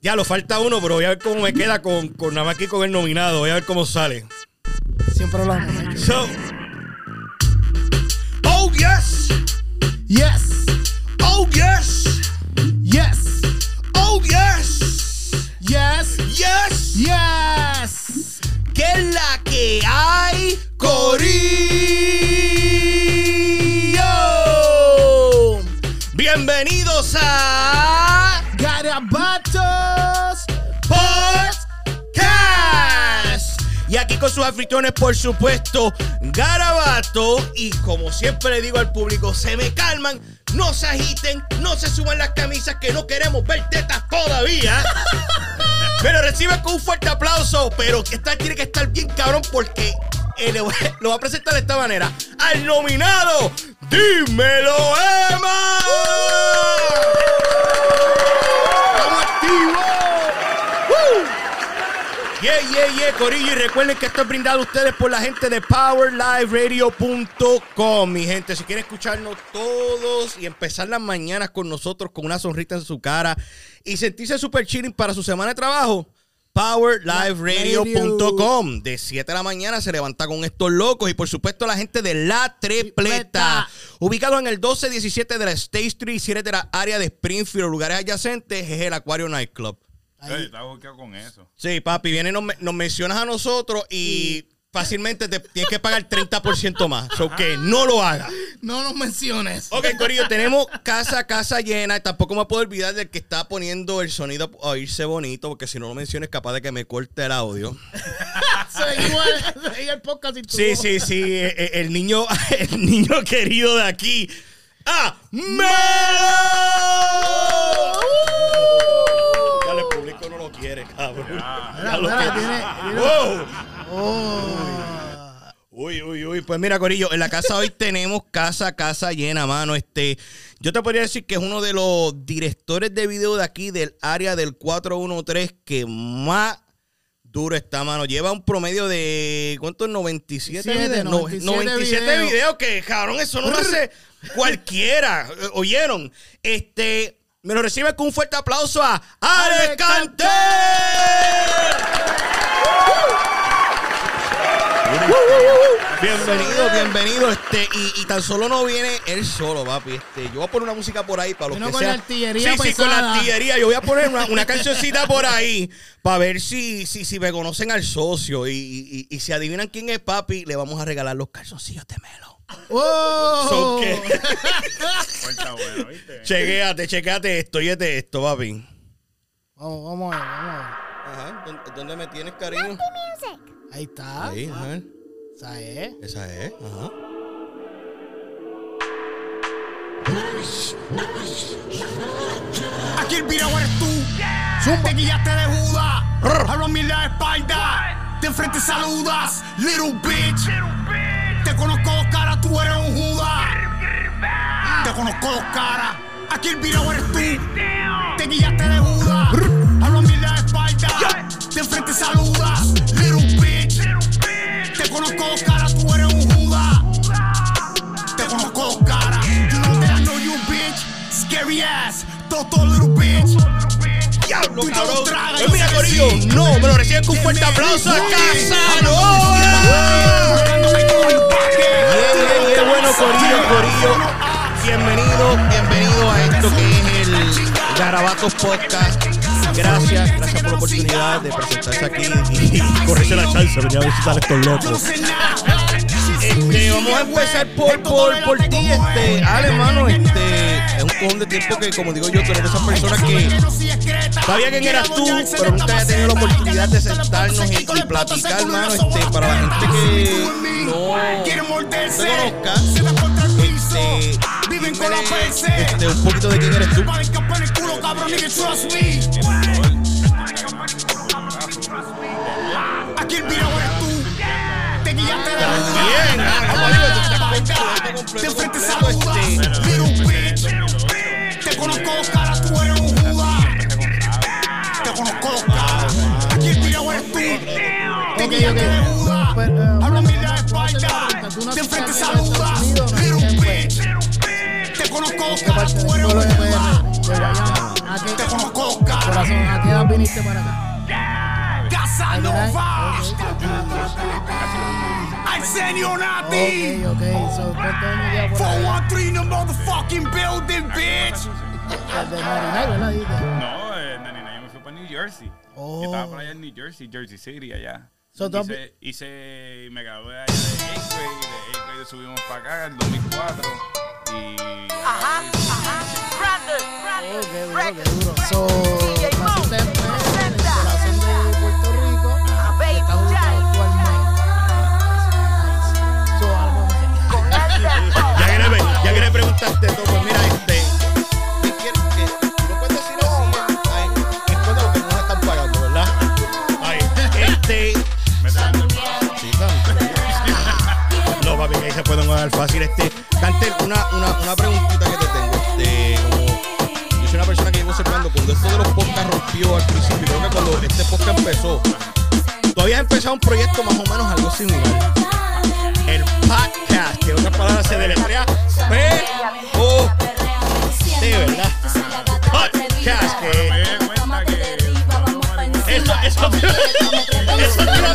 Ya, lo falta uno, pero voy a ver cómo me queda con, con nada más que con el nominado. Voy a ver cómo sale. Siempre lo amo. So. Oh, yes. Yes, Oh, yes. yes, Oh, yes. yes, Yes. yes. ¿Qué es la que hay, Corillo? Bienvenidos a Garabatos. Y aquí con sus anfitriones, por supuesto, Garabato. Y como siempre le digo al público, se me calman, no se agiten, no se suban las camisas, que no queremos ver tetas todavía. Pero recibe con un fuerte aplauso, pero que esta tiene que estar bien cabrón porque eh, le voy- lo va a presentar de esta manera. Al nominado, Dímelo Emma. ¡Estamos activos! Yeah, yeah, yeah, Corillo. Y recuerden que esto es brindado a ustedes por la gente de PowerLiveRadio.com. Mi gente, si quieren escucharnos todos y empezar las mañanas con nosotros con una sonrisa en su cara y sentirse super chilling para su semana de trabajo, PowerLiveRadio.com. De 7 de la mañana se levanta con estos locos y por supuesto la gente de La Tripleta. Ubicado en el 1217 de la State Street, si eres de la área de Springfield o lugares adyacentes, es el Acuario Nightclub. Está boqueado con eso. Sí, papi, viene y nos, nos mencionas a nosotros y fácilmente te tienes que pagar 30% más. So que no lo hagas. No nos menciones. Ok, Corillo, tenemos casa, casa llena. Y tampoco me puedo olvidar del que está poniendo el sonido a oírse bonito, porque si no lo menciones, capaz de que me corte el audio. Seguimos el, podcast y tú. Sí, sí, sí. eh, eh, El niño, el niño querido de aquí. ¡Ah! ¡Melo! Oh. Uy, uy, uy. Pues mira, Corillo, en la casa hoy tenemos casa, casa llena, mano. Este, yo te podría decir que es uno de los directores de video de aquí, del área del 413, que más duro está, mano. Lleva un promedio de, ¿cuántos? 97 Siete, videos. No, 97 97 videos. videos, que cabrón, eso no lo hace cualquiera. ¿Oyeron? Este, me lo recibe con un fuerte aplauso a Alex Canté. Bienvenido, bienvenido. Este, y, y tan solo no viene él solo, papi. Este, yo voy a poner una música por ahí para los Vino que con sea. la artillería Sí, sí, con la artillería. Yo voy a poner una, una cancioncita por ahí para ver si, si, si me conocen al socio. Y, y, y- si adivinan quién es papi, le vamos a regalar los calzoncillos de Melo. Oh. So que- Fuerza bueno, ¿viste? chequéate, chequéate esto, y este esto, papi. Vamos, vamos a ver, vamos a ver. Ajá, ¿dónde, dónde me tienes, cariño? Ahí está. Ahí, ajá. Esa es. Esa es, ajá. Aquí el virao eres tú. Te guillaste de Judas. Hablo a mí la espalda. De frente saludas, little bitch. Te conozco dos caras, tú eres un Judas. Te conozco dos caras. Aquí el virao eres tú. Te guillaste de Judas. Hablo a mí la espalda. De frente saludas, little bitch. Conozco dos caras, tú eres un Judas. Te conozco dos caras. You know that I know you, bitch. Scary ass. Toto little bitch. diablo, cabrón. Pues yo mira, Corillo, no, me lo reciben con un fuerte aplauso a Casanova. Bien, bien, bien, bueno, Corillo, Corillo. Bienvenido, bienvenido a esto que es el Garabatos Podcast. Gracias, gracias por la oportunidad de presentarse aquí y, y correrse la chance, venía a visitar a estos locos. Este, vamos a empezar por, por, por ti, este, Ale, hermano, este, es un cojón de tiempo que, como digo yo, tú eres de esas personas que sabía quién eras tú, pero nunca había tenido la oportunidad de sentarnos y, y platicar, hermano, este, para la gente que no te conozca, este, Viven con la PC. este, un poquito de quién eres tú. Para en el culo, cabrón, nigga, trust me. Aquí el virado eres tú. Te guiaste de Bien, ah, De frente saluda, little bitch. Te conozco dos caras, tú eres un Judas. Te conozco dos caras. Aquí el virado eres tú. Te Ok, guiaste de ok. Judas. Pues, eh, Habla mil de espalda. ¿Tú no De frente saluda, conozco dos ¿Qué caras, parte tú del eres pueblo un de? De. ¿A Te qué, conozco dos caras. corazón, ¿a qué edad viniste para acá? Casanova. Arsenio Nati. ok. So, ¿Cuántos años ya por allá? 413 in the motherfucking building, bitch. No, eh, nene, yo me fui para New Jersey. Oh. Yo estaba por allá en New Jersey, Jersey City, allá. So, hice, hice, me gradué allá de Gateway, de Gateway subimos para acá en 2004 y... Ajá, Oh, qué duro, qué duro. So, en el corazón de Puerto Rico. algo Ya que le, preguntaste todo, pues mira, este. Pueden ganar fácil. Este, Cantel, una, una, una preguntita que te tengo. Este, yo soy una persona que llevo observando cuando esto de los podcasts rompió al principio, creo que cuando este podcast empezó, tú habías empezado un proyecto más o menos algo similar el podcast, que en otras palabras se deletrea P O ¿verdad? Que eso, eso, eso te iba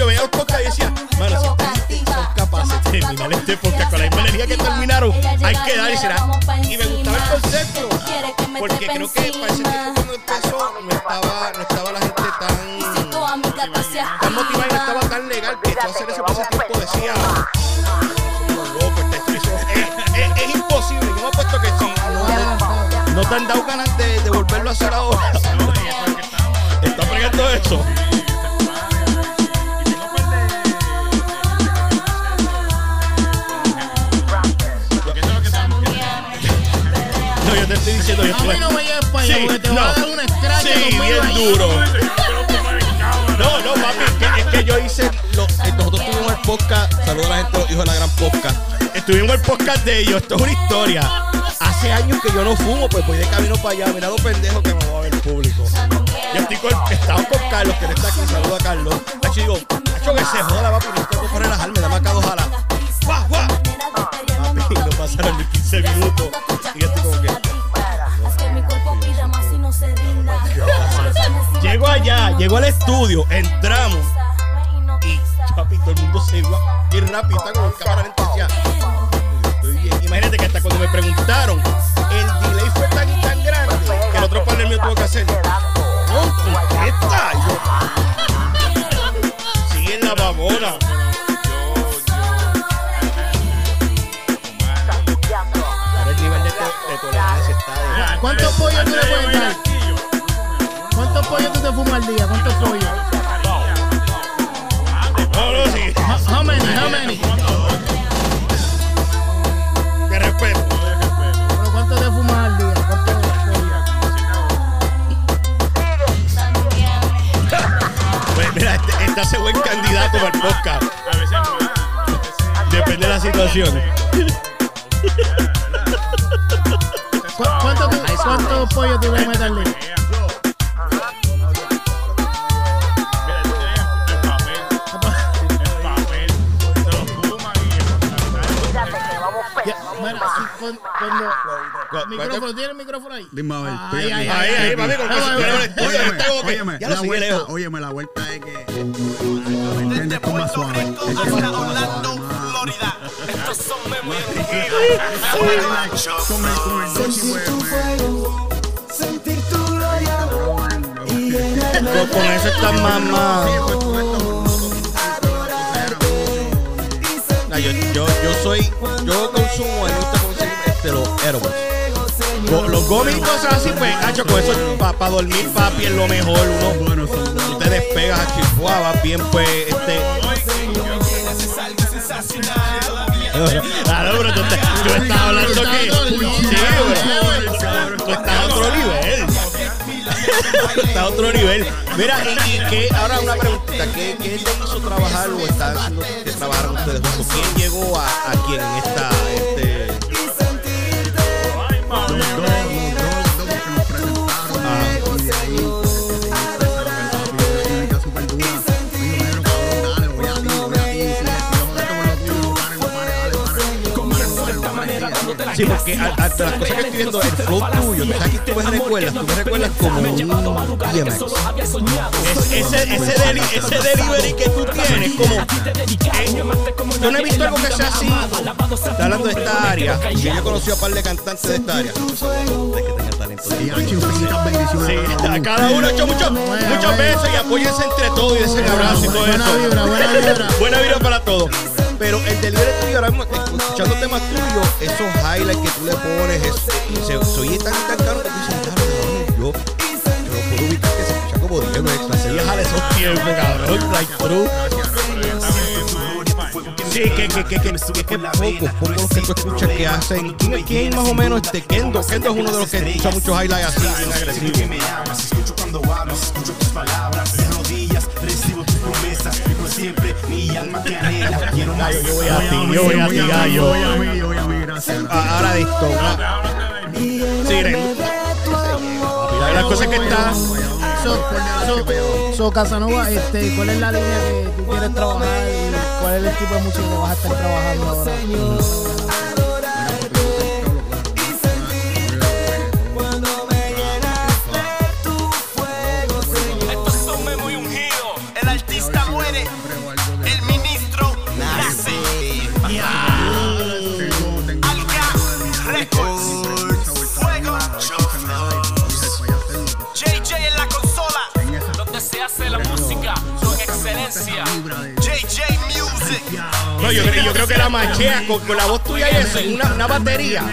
yo veía los podcasts y decía, bueno, si gente son capaces de terminar este podcast con la misma energía que terminaron, hay que dar y será. Y me gustaba el concepto, porque creo que para ese tiempo cuando empezó no estaba, no estaba la gente tan tan motivada y no estaba tan legal que tú hacer ese tiempo decía este, es, imposible. Yo me he puesto que si no, te han dado ganas de, de volverlo a hacer ahora, está fregando eso. no allá Sí, porque te no. a dar una scratch Sí, conmigo bien duro. No, no, papi, es que, es que yo hice. Lo, nosotros tuvimos el podcast. Saludos a la gente los hijos de la gran podcast. Estuvimos el podcast de ellos. Esto es una historia. Hace años que yo no fumo, pues voy de camino para allá. Mira lo pendejo que me voy a ver público. Yo estoy con, estaba con Carlos, que él está aquí. Saludos a Carlos. Hacho, digo, hacho que se joda, papi. No tengo que relajarme. Dame acá dos alas. ¡Guau, guau! Papi, no pasaron ni 15 minutos. Y yo estoy como que. Llego allá, llego al estudio, entramos. Y papi, todo el mundo se iba bien rápido, con el cámara lenta. Imagínate que hasta cuando me preguntaron, el delay fue tan y tan grande que el otro panel mío tuvo que hacer. No, contesta. Yo, sigue en la babona. ¿Cuántos pollos tú le puedes dar? ¿Cuántos pollos tú te fumas al día? ¿Cuántos pollos? How how many? How many? De respeto. ¿Pero cuánto te fumas al día? ¿Cuántos pollos? Pues mira, este, este hace buen candidato para el podcast. A. Depende de la situación. ¿Cu- ¿Cuánto tú- ¿Cuántos pollos tú le metes al día? Si con- cu- Micrófono, ¿tiene el micrófono ahí? Dime a ver. Estoy aquí. ay, Ahí, ahí, papi, el Óyeme, está como que- óyeme, ya lo la vuelta, óyeme, la vuelta es que. Suave. Esto es más Orlando, Florida. Estos son Memo y Con el, con el Dochi, pues, sentir tu gloria y Con, con eso está Sí, pues, yo, yo, yo soy, yo consumo, me los edibles. Go- Los gomis y cosas así, pues, hacho, con eso para dormir, papi, es lo mejor. Uno, Bueno, tú te despegas a vas bien, pues, este. Claro, pero tú, tú estás hablando que. Sí, bro. Tú estás a otro nivel. Tú estás a otro nivel. Mira, y, y que, ahora una preguntita, ¿qué, qué te hizo trabajar o están haciendo que trabajaron ustedes juntos? ¿Quién llegó a, a quién en esta, este, Sí, porque a, a- de las cosas que estoy viendo, el flow tuyo, tú sabes que tú me recuerdas, tú me recuerdas como un DMX. Es- ese, ese, deli- ese delivery que tú tienes, como. yo no he visto algo que sea así. Está hablando de esta área. Y yo he conocido a un par de cantantes de esta área. Que tengan talento. Sí, a cada uno. uno hecho muchos muchos besos y apóyense entre todos y desen abrazo y todo Buena eso. vibra, buena vibra. Buena vibra para todos. Pero el delivery tuyo ahora mismo, escuchando temas tuyos, esos highlights que tú le pones, es, se, se oye tan tan caro que tú dices, "Claro, cabrón, yo, yo lo puedo ubicar que se escucha como DMX, la serie de esos tiempos, cabrón, like true. Sí, que, que, que, que, que, que pocos, pocos los que tú escuchas que hacen. ¿Quién, quién más o menos este Kendo? Kendo es uno de los que escucha muchos highlights así, bien amas, escucho cuando hablas, escucho tus palabras, de rodillas, recibo tus promesas, por siempre mi alma te anhela, quiero más. Yo voy a ti, yo voy a ti, gallo. Voy a mí, voy a mí, gracias. Ah, Ahora de esto. Sí, las cosas que está. So, Casanova, este, ¿cuál es la línea que tú quieres trabajar y cuál es el tipo de música que vas a estar trabajando ahora? Yo, creo- yo creo que la machea con, con la voz tuya y eso, una, una batería.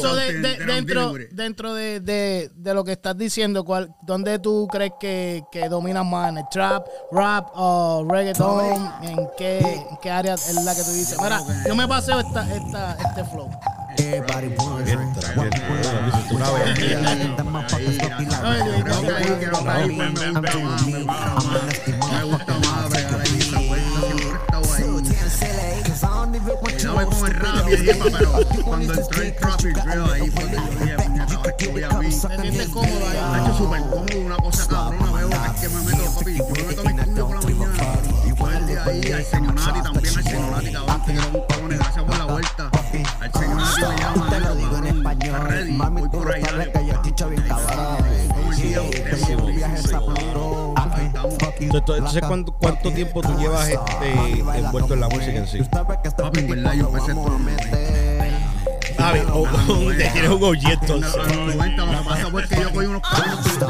So, de- de- dentro dentro de, de, de lo que estás diciendo, ¿cuál, ¿dónde tú crees que, que dominas más? ¿En el trap, rap o reggaeton? ¿En qué, en qué área es la que tú dices? Mira, yo me paseo esta, esta, este flow. Dame con el rap y el hip hop, pero cuando entró el drill ahí fue que yo dije, puñeta, esto voy a mí. ¿Te sientes cómodo ahí? Ha hecho súper cómodo, una cosa cabrona, veo es que me meto, papi, yo me meto a mi por la mañana, y ahí al señor Nati, también al señor Nati, cabrón, que son cabrones, gracias por la vuelta, al señor Nati me llama, por ahí, dale, ustedes, ahí estamos. Entonces, entonces, ¿cuánto, ¿cuánto tiempo tú llevas este, envuelto en la música en sí? Papi, en verdad, yo empecé todo A ver, o- o- te tienes un OG a entonces. los 90, lo que pasa fue que yo cogí unos palos, pero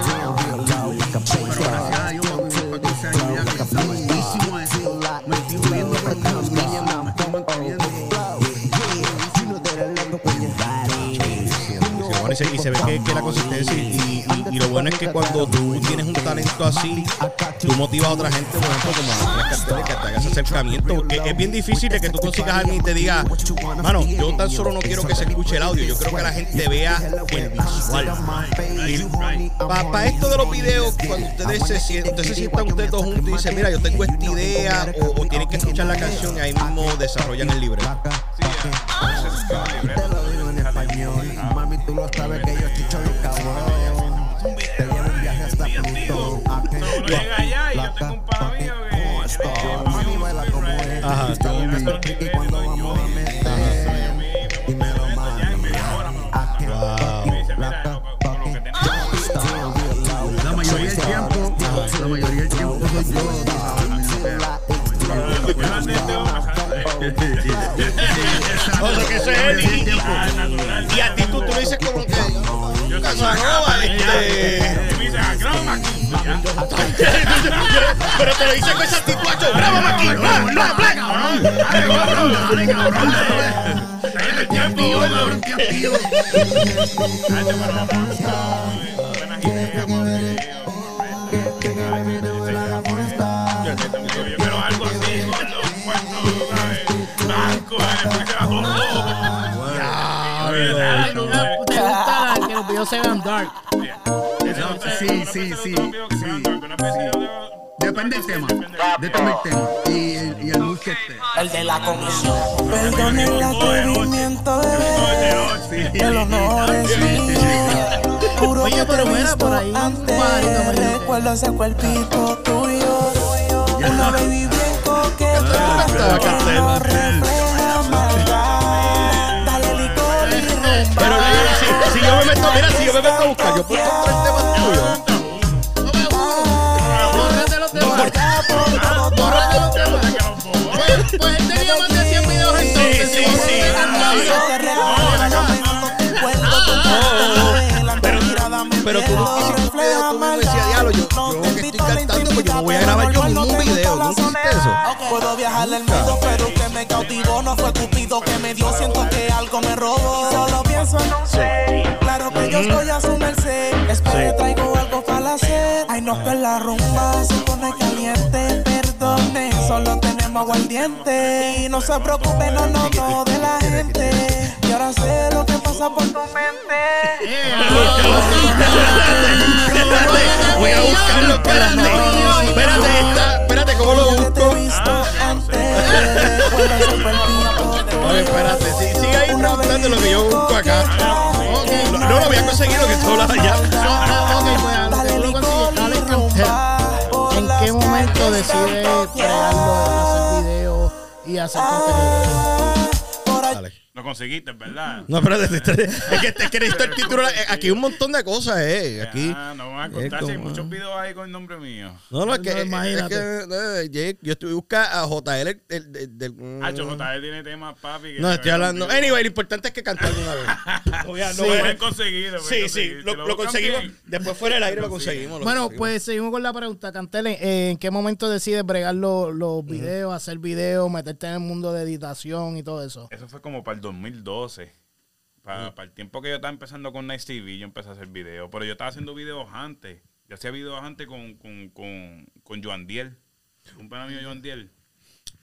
gracias a Dios, papi, me fue 15 años ya que está buenísimo eso. Me estoy viendo por todos lados, me estoy manteniendo. Y, se, y se ve que, que la consistencia y, y- y lo bueno es que cuando tú tienes un talento así, tú motivas a otra gente, por ejemplo, como a las cantantes que te hagas ese acercamiento, porque es bien difícil de que tú consigas a alguien y te diga, mano, yo tan solo no quiero que se escuche el audio, yo quiero que la gente vea el visual. Para esto de los videos, cuando ustedes se sientan, ustedes se sientan ustedes dos juntos y dicen, mira, yo tengo esta idea, o, o tienen que escuchar la canción y ahí mismo desarrollan el libreto. Sí, Tú no sabes que yo chicho bien cabrón. Te llevo un viaje hasta Pluto. Yo tengo un pana mío que. Mami baila como es. Ajá, yo me tricky cuando vamos a meter. Y me lo mami. La mayoría del tiempo, la mayoría del tiempo soy yo. Otro que soy él dices como que. Casanova, este. Ah. Pero te lo dice con esa actitud. Bla, bla, videos se vean dark? Sí, sí, sí, sí. Depende del tema. Depende del tema. Y el, y el mood que esté. El de la comisión. Perdón el atrevimiento de El honor es mío. Juro Oye, que te pero visto por ahí. Recuerdo ese cuerpito tuyo. Una baby bien coqueta. Estaba Castel. No refleja maldad. Dale licor y rumba. Pero si, yo me meto, mira, si yo me meto a buscar, yo puedo encontrar. Bórrate los demás. Pues, pues él tenía más de 100 videos entonces. sí, si sí. Pero tú no hiciste un video, tú me decías, diablo, yo, yo que estoy cantando, pues yo me voy a grabar yo un video. ¿No hiciste eso? Puedo viajar el mundo, pero que me cautivó no fue Cupido que me dio. Siento que algo me robó. Solo pienso en usted. Claro que yo estoy a su merced. Espero que traigo algo para hacer. Ay, no, que la rumba se pone caliente. Perdone, solo tenemos aguardiente. Y no se preocupe, no, no, no, de la gente. Y ahora sé lo que pasa por tu mente. Voy a buscarlo, espérate. Espérate, esta, espérate, ¿cómo lo busco? cuerpito Oye, espérate, sí, sigue ahí preguntando lo que yo busco acá. No, no lo voy a conseguir lo que tú hablas allá. Ah, ok, pues lo Cantel. ¿En qué momento decides crearlo, hacer videos y hacer contenido? Lo conseguiste, ¿verdad? No, espérate, espérate. es que, es que necesito el título. eh, Aquí hay un montón de cosas, eh. Aquí. Ah, no me vas a contar si hay muchos videos ahí con el nombre mío. No, no, es que, No, es imagínate. que eh, Jake, yo estuve buscando a JL el, el- el- del. mm, Ah, JL tiene temas, papi. que No, estoy hablando. Anyway, lo importante es que cantar de una vez. No a- no Sí. Sí, lo, lo conseguimos. bien. Después fuera del aire lo conseguimos. lo Bueno, conseguimos. pues seguimos con la pregunta, Cantel. eh, ¿En qué momento decides bregar los, los videos, hacer videos, meterte en el mundo de editación y todo eso? Eso fue como para el 2012. Para, para el tiempo que yo estaba empezando con Nice TV, yo empecé a hacer videos. Pero yo estaba haciendo videos antes. Yo hacía videos antes con, con, con, con Joan Diel. Un pana mío, Joan Diel.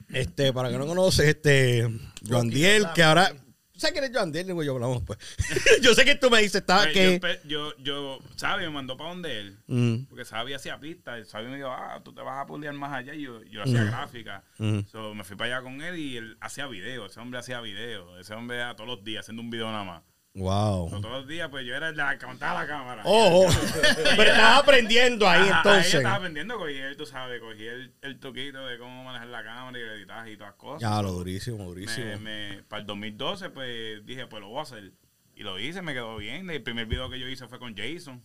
Este, para que no conoces, este, Joan Diel, que ahora. ¿Sabes quién es Joan Diel? Digo, yo hablamos pues. yo sé que tú me dices, estaba que. yo, yo, yo, Sabi me mandó para donde él. Mm, Porque Sabi hacía pistas. Sabi me dijo, ah, tú te vas a puliar más allá. Y yo, yo hacía gráfica. mm. So, me fui para allá con él y él hacía videos. Ese hombre hacía videos. Ese hombre era todos los días haciendo un video nada más. Wow. Todos los días, pues yo era la que montaba la cámara. Oh. pero estabas aprendiendo ahí Ajá, Ahí entonces. yo estaba aprendiendo, cogí el, tú sabes, cogí el, el truquito de cómo manejar la cámara y el editaje y todas las cosas. Ya, lo durísimo, durísimo. me, me- para el 2012, pues dije, pues lo voy a hacer. Y lo hice, me quedó bien. El primer video que yo hice fue con Jason.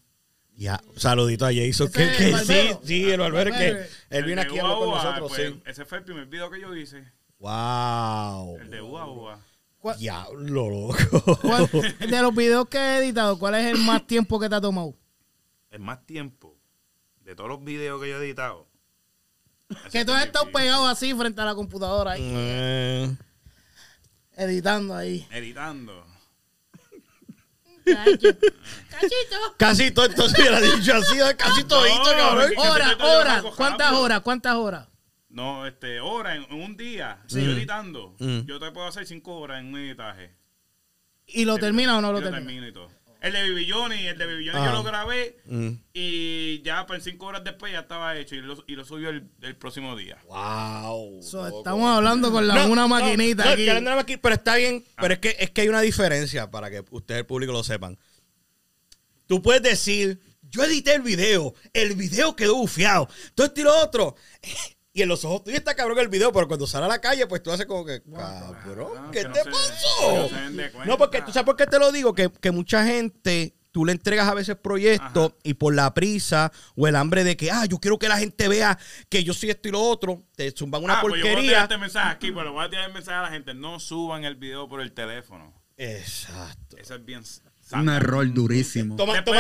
Ya, saludito a Jason, Ese que, es que el sí, sí, el que barbero. él viene El de aquí a hablar con nosotros, pues, sí. Ese fue el primer video que yo hice. Wow. El de Ua Ua. ¿Cuál- Diablo, loco. cuál- de los videos que he editado, ¿cuál es el más tiempo que te ha tomado? El más tiempo de todos los videos que yo he editado. Que tú has estado pegado así frente a la computadora ahí, Eh, editando ahí. Editando. Cachito. casi todo, entonces hubiera dicho así, casi todito, No, cabrón. Hora, hora. lo hago ¿Cuántas horas? ¿Cuántas horas? No, este, hora en, en un día. Yo editando. Mm. Yo te puedo hacer cinco horas en un editaje. ¿Y lo termina o no lo termina? termino y todo. El de Baby Johnny, el de Baby Johnny yo lo grabé Mm. y ya pues, cinco horas después ya estaba hecho y lo, y lo subió el, el próximo día. Wow. So, estamos hablando con la, No, una maquinita no, aquí. pero está bien, pero es que, es que hay una diferencia para que ustedes, el público, lo sepan. Tú puedes decir, yo edité el video, el video quedó bufiado, todo esto y lo otro. Y en los ojos tuyos está cabrón el video, pero cuando sale a la calle, pues tú haces como que, cabrón, Ah, ¿qué que no te pasó? no. No, porque tú sabes por qué te lo digo, que, que mucha gente, tú le entregas a veces proyectos y por la prisa o el hambre de que, ah, yo quiero que la gente vea que yo soy esto y lo otro, te zumban una Ah, pues yo voy a tirar porquería. este mensaje aquí, pero voy a tirar el mensaje a la gente. No suban el video por el teléfono. Exacto. Eso es bien. Un error durísimo. Toma, nota.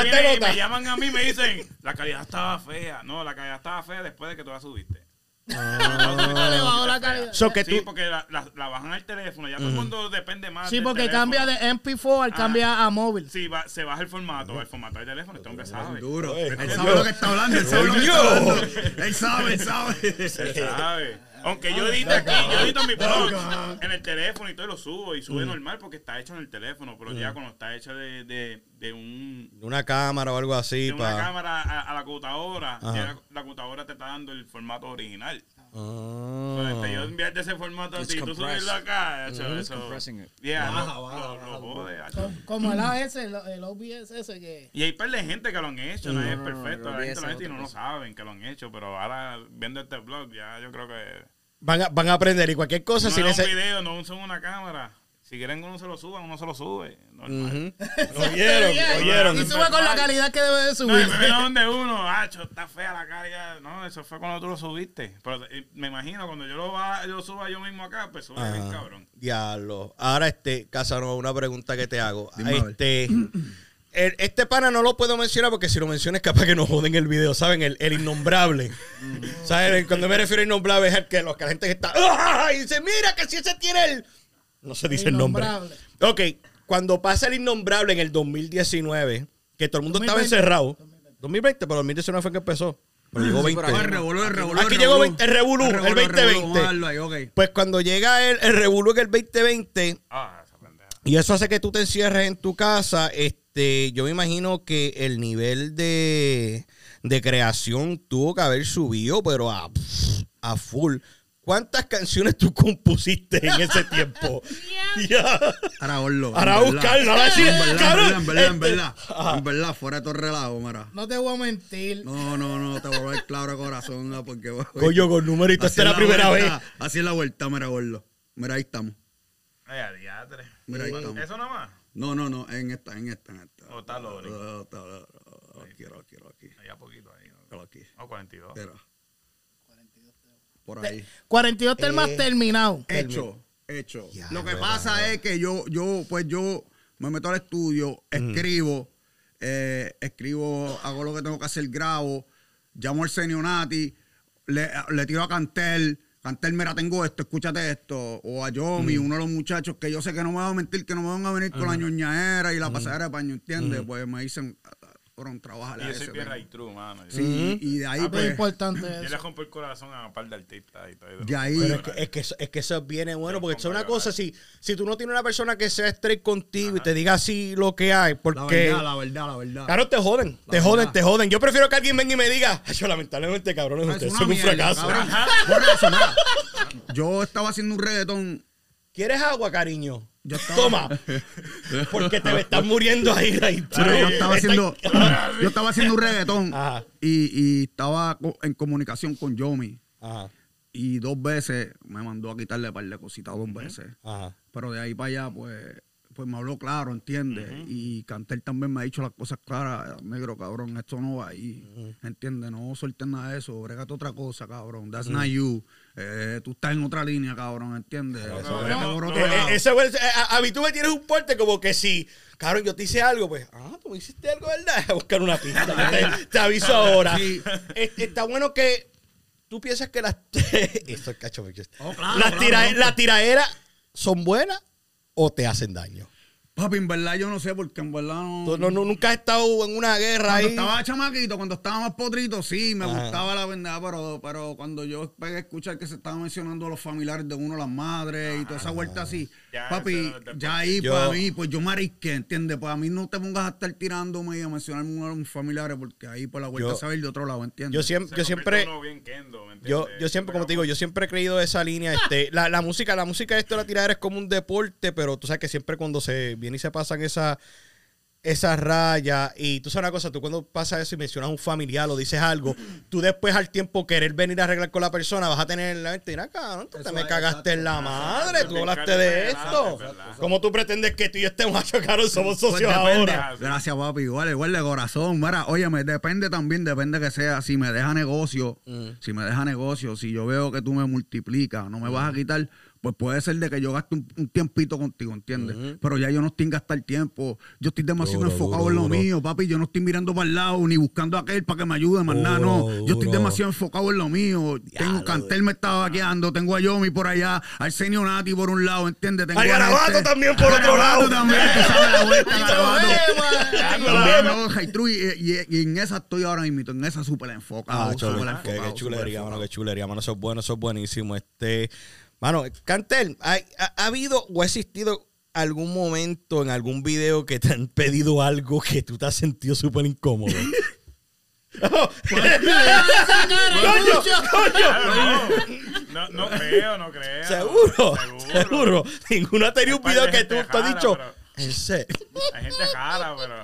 me llaman a mí y me dicen, la calidad estaba fea. No, la calidad estaba fea después de que tú la subiste. Le bajó la calidad. So que sí, tú, porque la, la- la bajan al teléfono. Ya todo el mundo depende más Sí, porque teléfono. cambia de MP4 al Ah. cambia a móvil. Sí, va- se baja el formato, el formato del teléfono. Este hombre sabe. Duro. Oye, Él sabe lo que está hablando. Él sabe lo que está Coño. hablando. Él sabe, él sabe. Se sabe. Aunque yo edito aquí, yo edito mi blog en el teléfono y todo lo subo y sube normal porque está hecho en el teléfono, pero ya cuando está hecho de, de, de un una cámara o algo así de una cámara a, a la computadora, ya la, la computadora te está dando el formato original. Entonces, yo enviarte ese formato así, tú subirlo acá, eso, It's eso. compressing it. Yeah, Baja, lo- baja, lo- baja, lo jode, Como- el AS, el, el OBS ese que... Y hay par de gente que lo han hecho, no, es perfecto. La gente, la de gente y no lo saben que lo han hecho, pero ahora viendo este blog, ya yo creo que. Van, a, van a aprender y cualquier cosa no si es un video, no usan una cámara. Si quieren que uno se lo suba, uno se lo sube. Normal. Ujú. Oyeron, oyeron. Y sube con la calidad que debe de No, subir. y me donde uno, acho, está fea la cara ya. No, eso fue cuando tú lo subiste. Pero eh, me imagino, cuando yo lo, va, yo lo suba yo mismo acá, pues sube bien cabrón. Diablo. Ahora, este, Casanova, una pregunta que te hago. Dime. Este, este pana no lo puedo mencionar porque si lo mencionas capaz que nos joden el video, ¿saben? El, el innombrable. ¿Saben? Cuando me refiero a innombrable es el que, los que la gente que está... ¡Ah! Y dice, mira que si ese tiene el... No se dice el nombre. Ok, cuando pasa el innombrable en el 2019, que todo el mundo estaba 2020. encerrado. 2020, pero 2019 fue que empezó. Pero llegó 20. El revolú, el revolú, Aquí el llegó revolú. 20, el revolú, el revolú, 2020. A darlo ahí, ok. Pues cuando llega el, el revolú en el 2020, Ah, y eso hace que tú te encierres en tu casa, este, yo me imagino que el nivel de, de creación tuvo que haber subido, pero a, a full. ¿Cuántas canciones tú compusiste en ese tiempo? Ya. Ahora, Orlo. Ahora buscarlo, ahora sí, En verdad, en verdad, en este- verdad. En verdad, fuera de todo relajo, mira. No te voy a mentir. No, no, no, te voy a ver claro de corazón, ah, porque... Coño, con numerito, esta es la primera vez. Así es la vuelta, mira, Orlo. Mira, ahí estamos. Ay, a diatre. Mira, ahí estamos. ¿Eso nada más? No, no, no, en esta, en esta, en esta. O está Lori. Oh, está Lori. Oh, Quiero, quiero aquí. Ahí a poquito ahí. ¿no? Aquí. O 42. Mira. Por ahí. 42 termas Eh, terminado. Hecho, hecho. Ya, Lo que verdad. pasa es que yo, yo, pues yo me meto al estudio, escribo, eh, escribo, hago lo que tengo que hacer, grabo, llamo al senior Nati, le, le tiro a Cantel, Cantel, mira, tengo esto, escúchate esto, o a Yomi, uno de los muchachos que yo sé que no me van a mentir, que no me van a venir con la ñoñaera y la pasadera de paño, ¿entiendes? Pues me dicen, fueron trabajar Y a yo soy bien ven". right true, mano. Yo- Sí, y de ahí, Ah, Es pues, importante Yo le rompo el corazón a un par de artistas y todo. de ahí, Pero es que, es que eso, es que eso viene bueno, porque es una cosa, si, si tú no tienes una persona que sea straight contigo y te diga así lo que hay, la porque... verdad, la verdad, la verdad. Claro, te joden, te La joden, verdad. te joden. Yo prefiero que alguien venga y me diga, "Ay, yo lamentablemente, cabrones, Ah, ustedes es son un fracaso. cabrón. Por eso, mira, yo estaba haciendo un reggaetón. ¿Quieres agua, cariño? Yo estaba- Toma. Porque te estás muriendo ahí, ahí. Pero yo estaba haciendo, yo estaba haciendo un reggaetón y, y estaba en comunicación con Yomi. Ajá, Y dos veces me mandó a quitarle par de cositas, dos veces. ajá. Pero de ahí para allá, pues, pues me habló claro, ¿entiendes? Y Cantel también me ha dicho las cosas claras. Negro, cabrón, esto no va ahí. ¿Entiendes? No sueltes nada de eso. Bregate otra cosa, cabrón. That's not you. Eh, tú estás en otra línea, cabrón, ¿entiendes? eh, a, mí tú me tienes un porte como que si, cabrón, yo te hice algo, pues, ah, tú me hiciste algo, ¿verdad? A buscar una pista. te, te aviso ahora. Sí. Está bueno que tú piensas que las. Eso es cacho, Oh, claro, las, claro, tira- claro. las tiraderas son buenas o te hacen daño. Papi, en verdad yo no sé, porque en verdad no... Tú no- no- nunca has estado en una guerra Cuando ahí. estaba chamaquito, cuando estaba más potrito, sí, me Ajá. gustaba la verdad, pero, pero cuando yo pegué a escuchar que se estaban mencionando a los familiares de uno, las madres y toda esa vuelta así, Ya, papi, eso ya ahí Yo- para mí, pues yo marisqué, ¿entiendes? Pues a mí no te pongas a estar tirándome y a mencionar a uno de mis familiares, porque ahí por la vuelta Yo- se va a ir de otro lado, ¿entiendes? Yo Se siempre, yo siempre, uno bien kendo, ¿me yo, yo siempre, como te digo, yo siempre he creído esa línea. Este, la, la música, la música de esto de la tiradera es como un deporte, pero tú sabes que siempre cuando se viene y se pasan esa, esa raya, y tú sabes una cosa, tú cuando pasa eso y mencionas a un familiar o dices algo, tú después al tiempo querer venir a arreglar con la persona, vas a tener en la mente, mira, cabrón, tú te me cagaste en la madre, tú hablaste de esto. ¿Cómo tú pretendes que tú y yo estemos macho, cabrón, somos Pues socios ahora? Ah. Gracias, papi. Igual, igual de corazón. Mira, óyeme, depende también, depende que sea. Si me deja negocio, Mm. si me deja negocio, si yo veo que tú me multiplicas, no me vas a quitar, pues puede ser de que yo gaste un, un tiempito contigo, ¿entiendes? Pero ya yo no estoy en gastar tiempo. Yo estoy demasiado Duro, enfocado duro, en lo duro. mío, papi. Yo no estoy mirando para el lado ni buscando a aquel para que me ayude, más nada, no. Yo estoy demasiado enfocado en lo mío. tengo Cantel me estaba vaqueando, tengo a Yomi por allá, al Senio Nati por un lado, ¿entiendes? Tengo Al a Garabato también por otro lado. también, tú sabes la vuelta, Garabato. También, no, Jaitru, y, en esa estoy ahora mismo, en esa súper enfocado. Ah, qué, chulería, mano, qué chulería, mano. Eso es bueno, eso es buenísimo. Este, mano, Cantel, ¿ha, ha- ha habido o ha existido algún momento en algún video que te han pedido algo que tú te has sentido súper incómodo? ¡Coño, coño! No, no creo, no creo. Seguro, seguro. Ninguno ha tenido un video que tú, tú has dicho. pero- serio. Hay gente jara, pero.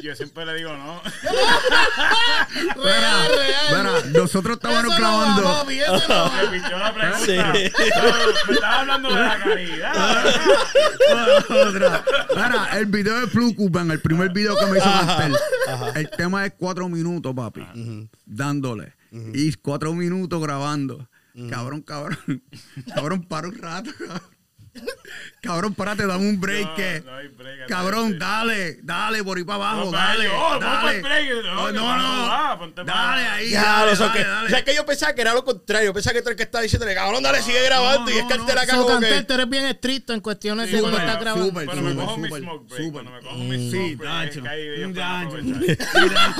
Yo siempre le digo no. Mira, mira, nosotros estábamos Eso no papi, eso. Me pichó la pregunta. Sí. No, Me estaba hablando de la. Mira, el video de Flu Cuban, el primer video que me hizo Cantel. El tema es cuatro minutos, papi. Dándole. Y cuatro minutos grabando. Cabrón, cabrón. Cabrón, para un rato. Cabrón, Cabrón, párate, dame un break. No, que- no hay break, cabrón, no. dale, dale por ahí para abajo, No, dale. oh, dale. break, no, no, no. no va, ponte dale para- ahí. Ya, dale, que, dale. o sea, que yo pensaba que era lo contrario. Yo pensaba que tú eres el que está diciéndole, cabrón, dale, sigue grabando. y es que él te la So, cago como Cantel, que. tú eres bien estricto en cuestiones Sí, de cuando estás grabando. Cuando me cojo mi smoke break, súper. cuando me cojo mi Sí, smoke break, es tacho. que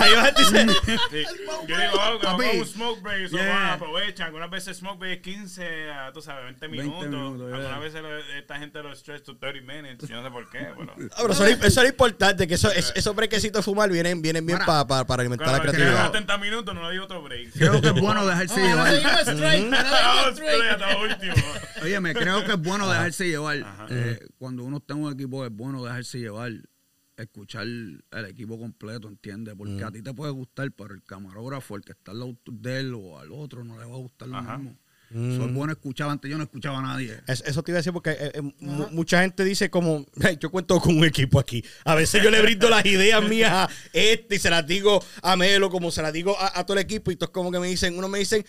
ahí vas a decir. Yo digo, cojo un smoke break, eso aprovechan. Algunas veces smoke break es 15 a, tú sabes, 20 20 minutos. Algunas veces lo- esta gente lo stretch to 30 minutes. Yo no sé por qué, pero... Ah, pero eso, es, eso es importante, que eso, es- esos brequecitos de fumar vienen, vienen bien Mira. pa- pa- para alimentar la creatividad. quedan 70 minutos, no le digo otro break. Creo que es bueno dejarse Ahora llevar. straight, ahora Ah. Oye, me creo que es bueno dejarse llevar. Eh, cuando uno está en un equipo es bueno dejarse llevar, escuchar el equipo completo, ¿entiendes? Porque a ti te puede gustar, pero el camarógrafo, el que está al lado de él o al otro, no le va a gustar lo Ajá. mismo. Es bueno escuchar. Antes yo no escuchaba a nadie. Es- Eso te iba a decir porque eh, eh, mu- mucha gente dice como, "Ay, yo cuento con un equipo aquí. A veces yo le brindo las ideas mías a este y se las digo a Melo, como se las digo a, a todo el equipo y todos como que me dicen, uno me dicen,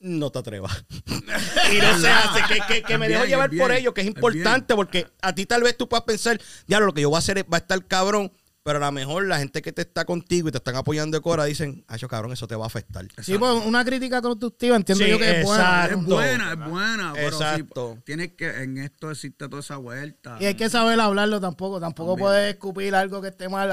no te atrevas. y no se hace, que, que, que me dejo llevar por ello, que es es importante porque a ti tal vez tú puedas pensar, ya lo que yo voy a hacer es- va a estar cabrón, pero a lo mejor la gente que te está contigo y te están apoyando de Cora dicen, ay, cabrón, eso te va a afectar. Sí, pues una crítica constructiva, entiendo Sí, yo que es buena. Es buena, es buena. Pero Exacto. sí, tienes que, en esto existe toda esa vuelta. Y hay que saber hablarlo tampoco. Tampoco También. puedes escupir algo que esté mal.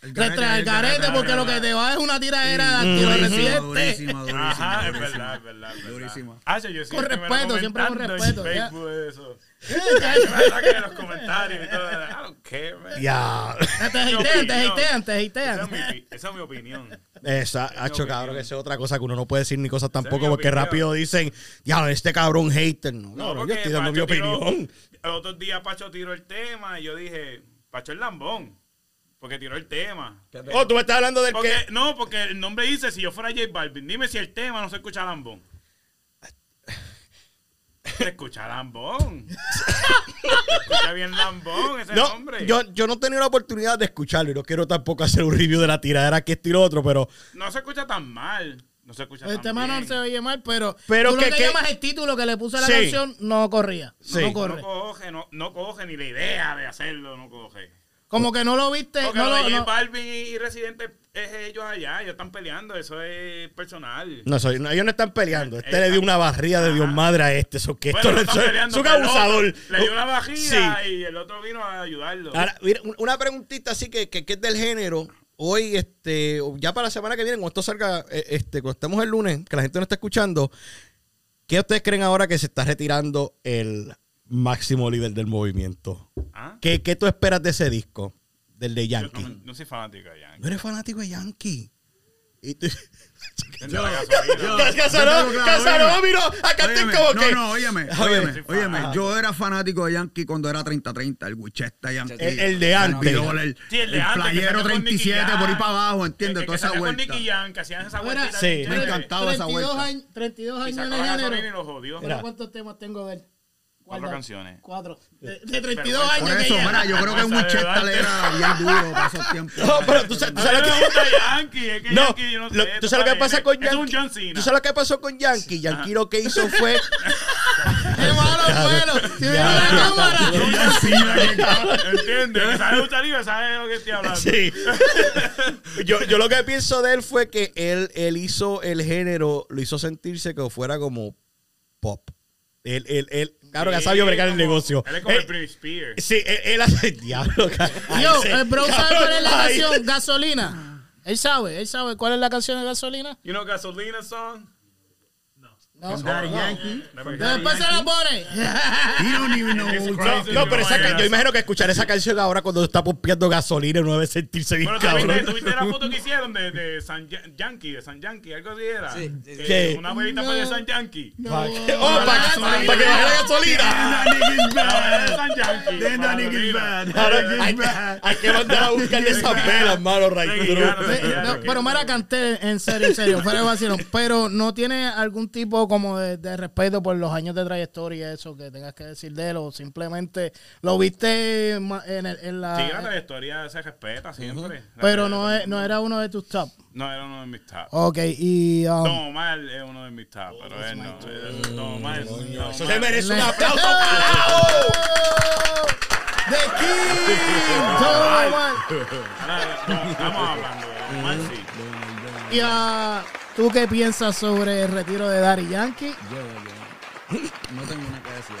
El garete, Retra- el el garete, garete, porque lo que te va es una tiradera activa Durísima, reciente. durísima, durísima, Ajá, es verdad, es verdad. es verdad. Durísima. Ah, lo respeto, siempre con respeto. Facebook eso. ¿Verdad que en los comentarios y todo? I don't care, man. Ya. Te hatean, te hatean, te Esa hatean. es mi, pi- esa es mi opinión. Esa, mi hacho, opinión. cabrón, que esa es otra cosa que uno no puede decir ni cosas tampoco porque opinión. rápido dicen, ya, este cabrón hater. No, cabrón, yo estoy dando mi opinión. El otro día Pacho tiró el tema y yo dije, Pacho es lambón. Porque tiró el tema. Oh, tú me estás hablando del Porque, que... no, porque el nombre dice, si yo fuera J Balvin, dime si el tema no se escucha lambón. Se escucha lambón. Se escucha bien lambón ese No, nombre. yo, yo no he tenido la oportunidad de escucharlo y no quiero tampoco hacer un review de la tiradera que estilo otro, pero No se escucha tan mal. No se escucha El tan tema no se oye mal, pero, Pero tú que- lo que, que- llamas el título que le puse a la Sí. canción no corría. Sí. No corre. No coge, no, no coge ni la idea de hacerlo, no coge. Como que no lo viste. Porque no lo de no- Balvin y Residente es ellos allá, ellos están peleando, eso es personal. no, soy, no, ellos no están peleando. Este Eh, le dio una barrida de Dios madre a este. Eso que Bueno, esto no es un abusador. otro Le dio una bajida Sí. y el otro vino a ayudarlo. Ahora, mira, un- una preguntita así que, que, que es del género. Hoy, este, ya para la semana que viene, cuando esto salga, eh, este, cuando estemos el lunes, que la gente no está escuchando, ¿qué ustedes creen ahora que se está retirando el máximo líder del movimiento? ¿Ah? ¿Qué, qué tú esperas de ese disco? Del de Yo Yankee. no, no soy fanático de Yankee. ¿No eres fanático de Yankee? Y tú- Yo- mira, acá estoy Óyeme, como no, que... no, óyeme, ver, óyeme, sí, óyeme. ajá. Yo era fanático de Yankee cuando era 30-30, el Wichesta Yankee. El- el de antes. Vidol, el, Sí, el de antes, playero salió con Nicky 37 por ahí para abajo, ¿entiendes? Toda esa salía con vuelta. Nicky que hacían esa vuelta. Sí. Me encantaba esa 32 vuelta. años, 32 Y años en enero. ¿Cuántos temas tengo de él? Cuatro canciones. Cuatro. De, de 32 Pero, años Por que eso, ya. mira, yo creo que de Winchester verdad. era bien duro para esos tiempos. No, pero tú sabes, tú sabes lo me que... gusta Yankee, es que No, Yankee, yo no lo- sé, tú sabes lo que pasa con Es un Yankee. John Cena. ¿Tú sabes lo que pasó con Yankee? Yankee lo que hizo fue... ¡Qué malo, bueno! Si viene la cámara. ¿Entiendes? Que sabe lucha libre, lo que estoy hablando. Sí. yo, yo lo que pienso de él fue que él, él hizo el género, lo hizo sentirse que fuera como pop. Él, él, él, claro que ha Sí, sabido bregar el negocio. Él es como Eh, el Britney Spears. Sí, él, él hace diablo. Yo, el bro sabe cuál es la canción, Gasolina. Él sabe, él sabe cuál es la canción de Gasolina. You know Gasolina song? No, Daddy no. Yankee. Después se la pone. He don't even know crazy. No, pero esa, No, yo imagino que escuchar esa canción ahora cuando está pompeando gasolina no debe sentirse bien Bueno, ¿tú viste, cabrón. tú viste la foto que hicieron de, de San Ya- Yankee, de San Yankee, algo así era? Sí, sí, Que ¿Qué? Una abuelita fue de San Yankee. Pa' que- Oh, para que, pa' que baje la gasolina. La abuela de San Yankee. Then that nigga's bad. Ahora, That hay, nigga's bad. hay que mandar a buscarle esas velas, mano, right Sí, through. claro, sí, Eh, claro. no, pero Mara canté en serio, en serio, fuera de vacilón. Pero no tiene algún tipo como de, de respeto por los años de trayectoria, eso que tengas que decir de él, o simplemente lo viste en, el- en la. Sí, la trayectoria se respeta siempre. La pero no, es- no era uno de tus top. No, era uno de mis top. Ok, y. um, Don Omar es uno de mis top, pero él no. eh, Don Omar. Don Eso se merece un aplauso, carajo. ¡The King! Don Omar. No, estamos hablando de Omar, sí. Y ah, ¿tú qué piensas sobre el retiro de Daddy Yankee? Yo, yo. No tengo nada que decir.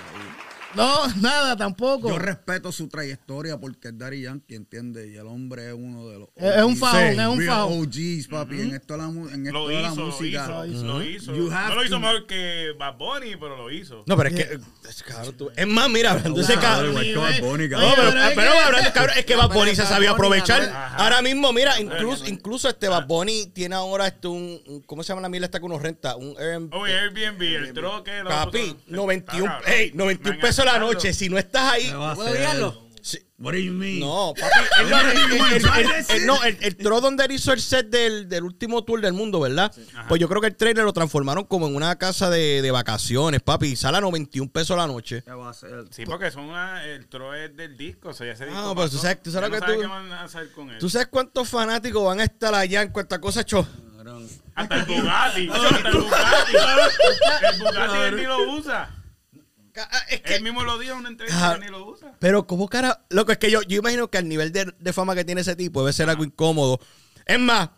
No, nada tampoco. Yo respeto su trayectoria porque es Daddy Yankee, ¿entiendes? Y el hombre es uno de los. Es- es un fajón, es un fajón. OGs, papi. En esto de la, mu- en esto Lo de la hizo, lo música. hizo, lo hizo. No lo hizo to- mejor que Bad Bunny, pero lo hizo. No, pero es que. es cabrón, tú- Es más, mira, hablando de ese Cabrón, cabrón. igual que Bad Bunny, No, pero, pero es pero que- hablando, cabrón, es que Bad Bunny se sabía aprovechar. Ahora mismo, mira, incluso, incluso este Bad Bunny tiene ahora este un, ¿cómo se llama la mierda esta que uno renta? Un Airbnb. Oye, Airbnb, el troque. Papi, está 91, cabrón. ey, 91 Me pesos la noche. Si no estás ahí. ¿Qué va a ¿Puedo guiarlo? sí. What do you mean? No, papi. el, el- el- el- el- no, el, el tro donde él hizo el set del, del último tour del mundo, ¿verdad? Pues yo creo que el trailer lo transformaron como en una casa de, de vacaciones, papi. Y sale a 91 pesos la noche. ¿Qué va a hacer? Sí, porque son una, el tro es del disco. O sea, ya ese disco Ah, pero tú sabes- tú sabes no que tú- qué van a hacer con él. ¿Tú sabes cuántos fanáticos van a estar allá en cuánta cosa, cho? Hasta el Bugatti. hasta el Bugatti. el Bugatti él ni lo usa. Ah, Es que Él mismo lo dijo en una entrevista Ah. que ni lo usa. Pero como cara, loco, es que yo, yo imagino que al nivel de, de fama que tiene ese tipo debe ser algo incómodo. Es más,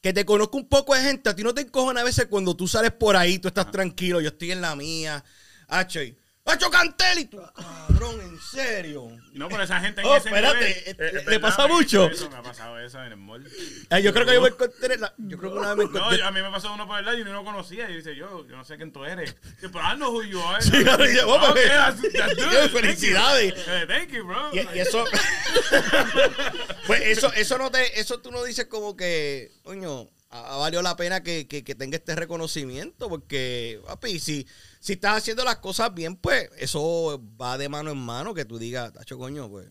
que te conozco un poco de gente, a ti no te encojan a veces cuando tú sales por ahí, tú estás tranquilo, yo estoy en la mía. Hacho, y, Hacho Cantel y tú, cabrón, en serio. No, pero esa gente en Oh, ese espérate, nivel, eh, eh, ¿le pasa mucho? Eso, me ha pasado eso en el mall. Ay, yo creo que yo me encontré, la- yo creo que una vez me No, encontré. yo- a mí me pasó uno por el lado y no lo conocía. Y dice, yo, yo no sé quién tú eres. Pero I know who you are. Sí, claro, yo, "Ah. Felicidades. Eh, Thank you, bro. Y, y eso, pues eso, eso no te, eso tú no dices como que, coño, ha, valido la pena que, que, que tenga este reconocimiento, porque, papi, si, si estás haciendo las cosas bien, pues eso va de mano en mano, que tú digas, tacho, coño, pues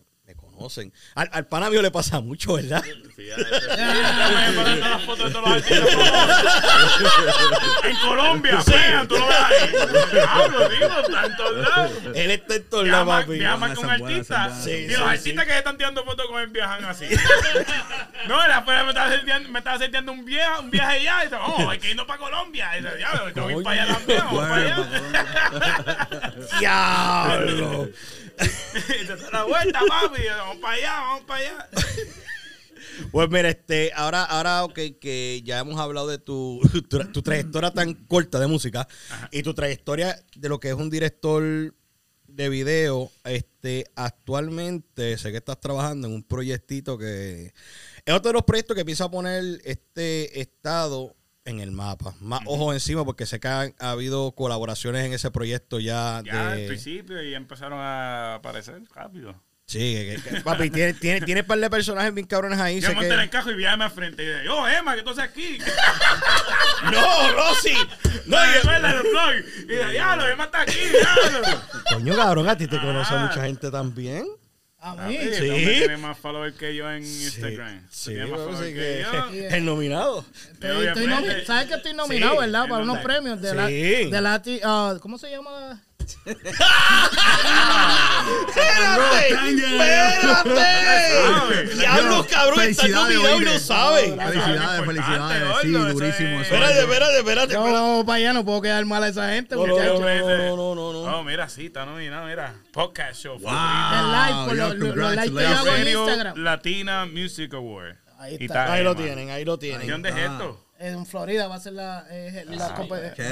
conocen. Al, al pana mío le pasa mucho, ¿verdad? Sí. En Colombia, vean, tú lo ves ahí. Hablo, digo, está en todos lados. Él está en todos lados, papi. viaja con artistas. y los artistas que están tirando fotos con él viajan así. no, él afuera me estaba seteando, me estaba seteando un, viaje, un viaje ya. Y dice, oh, hay que irnos para Colombia. Y dice, ya, voy para allá también, vamos para allá. ¡Diablo! y se da la vuelta, papi. Vamos para allá, vamos para allá. Pues mira, este, ahora, ahora okay, que ya hemos hablado de tu, tu, tu trayectoria tan corta de música y tu trayectoria de lo que es un director de video, este, actualmente sé que estás trabajando en un proyectito que es otro de los proyectos que piensa poner este estado en el mapa. Más ojo encima porque sé que han- ha habido colaboraciones en ese proyecto ya. Ya de- al principio y empezaron a aparecer rápido. Sí, que- que- papi, tiene, tiene, tiene par de personajes bien cabrones ahí. Yo monté que- en el cajo y viajame al frente. Y dije, yo, Emma, que tú haces aquí. ¡No, Rosy! No, No, yo- y el blog. Y dije, diablo, Emma está aquí, diablo. Coño, cabrón, a ti te conoce Ah. mucha gente también. A mí. sí, Sí. hombre tiene más followers que yo en Instagram. Sí, más followers sí que, que- yo. el nominado. Estoy- estoy nomi- ¿Sabes que estoy nominado, Sí, verdad? Para unos premios de la, Sí. de Lati- ah, ¿Cómo se llama? ¡Espérate! ¡Espérate! Diablo, cabrón, está nominado y no sabe. Felicidades, felicidades. Sí, durísimo. Espérate, espérate, espérate. No, espérate. no, para allá no puedo quedar mal a esa gente, No, no, muchachos. no, no, no, no, no. Mira, sí, está nominado, mira. Podcast show. El Wow, live, por yo, lo- lo- los likes que yo hago en Radio Instagram. Latina Music Award. Ahí está. Ahí lo tienen, ahí lo ¿Y tienen. dónde es esto? En Florida va a ser la, eh, la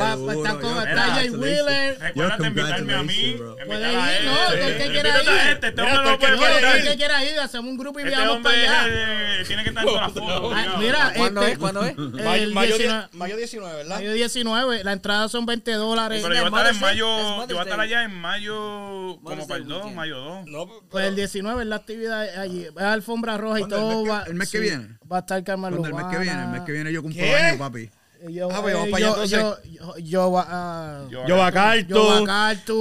va, duro, está con Jay. Wheeler. Recuerda invitarme a mí. Puede a ir, no, el que quiera a ir. Este hombre no puede el quiera faltar. que quiera ir, hacemos un grupo y Este viajamos para allá. eh, tiene que estar en todas las fotos. Ay, obligado. mira, ¿Cuándo este, es? ¿Cuándo es? Mayo, el mayo 19 die- mayo 19, ¿verdad? mayo 19, la entrada son 20 dólares. Pero yo voy a estar en mayo, yo voy a estar allá en mayo, como para el Day 2, weekend. mayo 2. No, Pues el 19 es la actividad allí. Es alfombra roja y ¿Cuándo? ¿El todo. el mes que viene? Va a estar Carmen Cuando el mes que viene, el mes que viene yo. Años, papi. Yo, Ah, pues vamos eh, para allá, yo, entonces. yo, yo, yo, va- ah, Yo- Yo va Yo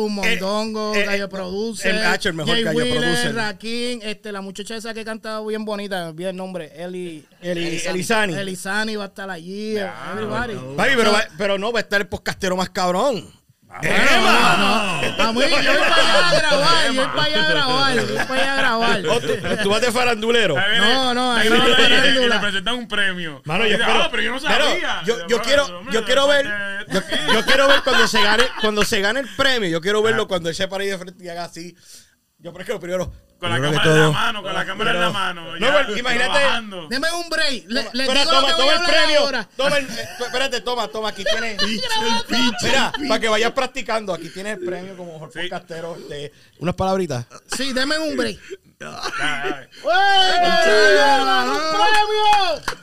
Mondongo, eh, eh, Gallo Producer, el- hacho, el mejor Gallo Producer. Rakim, este, la muchacha esa que cantaba bien bonita, me olvidé el nombre, Eli, Eli- Elizani. Elizani va a estar allí, everybody. Papi, pero, pero no, va a estar el podcastero más cabrón. A mí, yo voy para allá a grabar, yo voy para allá a grabar, yo voy para allá a grabar. O tú, tú vas de farandulero. No, no, ahí no farándula. le presentan un premio. Mano, yo espero- ah, pero yo no Pero sabía. yo, yo quiero, yo quiero ver, yo, yo quiero ver cuando se gane, cuando se gane el premio, yo quiero verlo cuando él se pare ahí de frente y haga así. Yo creo que primero. Con la cámara en la mano, con la cámara en la mano. No, imagínate-. Deme un break, le, Espera, digo toma, lo que voy toma a el hablar premio. ahora. Toma el, eh, espérate, toma, toma, aquí tienes. Mira, para que vayas practicando, aquí tienes el premio como mejor Sí. podcastero. este, unas palabritas. Sí, deme un break.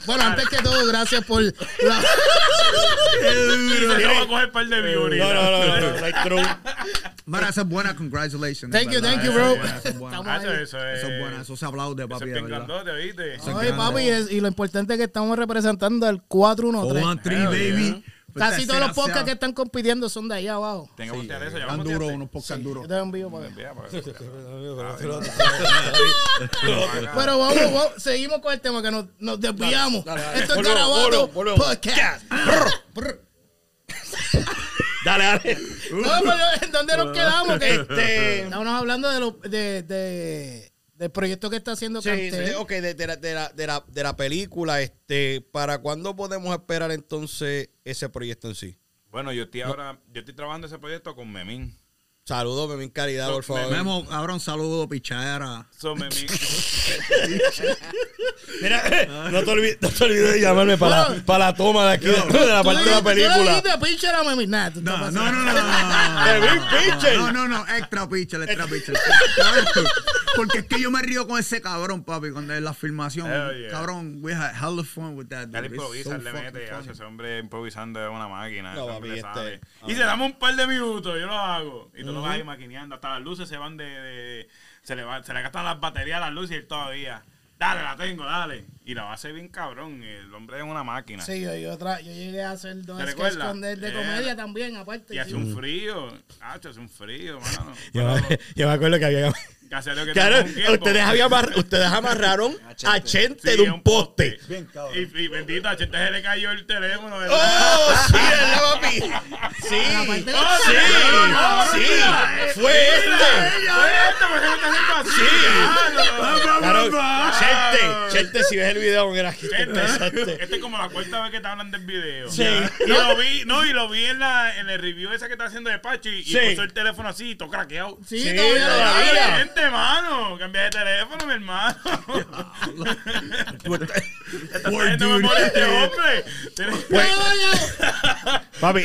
Bueno, antes que todo, gracias por la... Y se va a coger un par de views. No, no, no, no, like true. Mara, esa es buena, congratulations. Thank you, ¿verdad? thank you, bro. es es. Eso, eso es. Eso es buena, eso se aplaude, Eso papi, es de bien verdad. grandote, ¿viste? Eso es Oye, papi, es- y lo importante es que estamos representando el 413. 413, baby. Casi todos los podcasts que están compitiendo son de allá abajo. Tengo que voltear eso, ya duros, voltear. unos podcasts duros. Yo te envío para pues. Pero vamos, vamos, seguimos con el tema que nos, nos desviamos. Dale, dale. Esto es volvemos. Podcast. Dale, dale. No, pero ¿en dónde nos quedamos? Que Este. Estábamos hablando de, lo, de, de- del proyecto que está haciendo Sí, Cantel. sí, ok, de, de la, de, la, de, la, de la película, este, ¿para cuándo podemos esperar entonces ese proyecto en sí? Bueno, yo estoy ahora, yo estoy trabajando ese proyecto con Memín. Saludos, Memín Caridad, por favor. Memo, ahora un saludo, pichadera. So, Memín. Mira, no te olvides, no te olvides de llamarme para, la, para la toma de aquí, de, la parte de la le- tú le película. dijiste a. Nah, No, no, no, no, no, no. No, no, no, extra pitcher, extra pitcher. Porque es que yo me río con ese cabrón, papi, cuando es la filmación. Hell yeah. Cabrón, we had hell of fun with that. Él improvisa, él le mete, ese hombre improvisando es una máquina. No, papi, este- sabe. ah. Y se damos un par de minutos, yo lo hago. Y tú lo ahí maquineando. Hasta las luces se van de. de- se, le va- se le gastan las baterías a las luces y él todavía. Dale, la tengo, dale. Y la va a hacer bien cabrón. El hombre es una máquina. Sí, yo, yo, tra- yo llegué a hacer dos ¿Te sketches con él de Eh, comedia también, aparte. Y hace sí. un frío. Hacho, hace un frío, mano. Yo, me- yo me acuerdo que había. Que hace Claro, ustedes, habían amarr- ustedes amarraron a Chente Sí, de un poste. Y, y bendito, a Chente se le cayó el teléfono. ¿verdad? ¡Oh! Sí, ¿verdad, papi? Sí. ¡Oh, Sí, sí. Fue este. Pues, me así. Claro. Chente, Chente, si ves el video, mira aquí. Este, Exacto. este es como la cuarta vez que te hablan del video. Sí. Y lo vi, no, y lo vi en la en el review esa que está haciendo de Pachi y Sí. puso el teléfono así y todo craqueado. Sí, Sí, todavía lo había. Gente, mano, cambia de teléfono, mi hermano. Está trayendo memoria este hombre. Papi,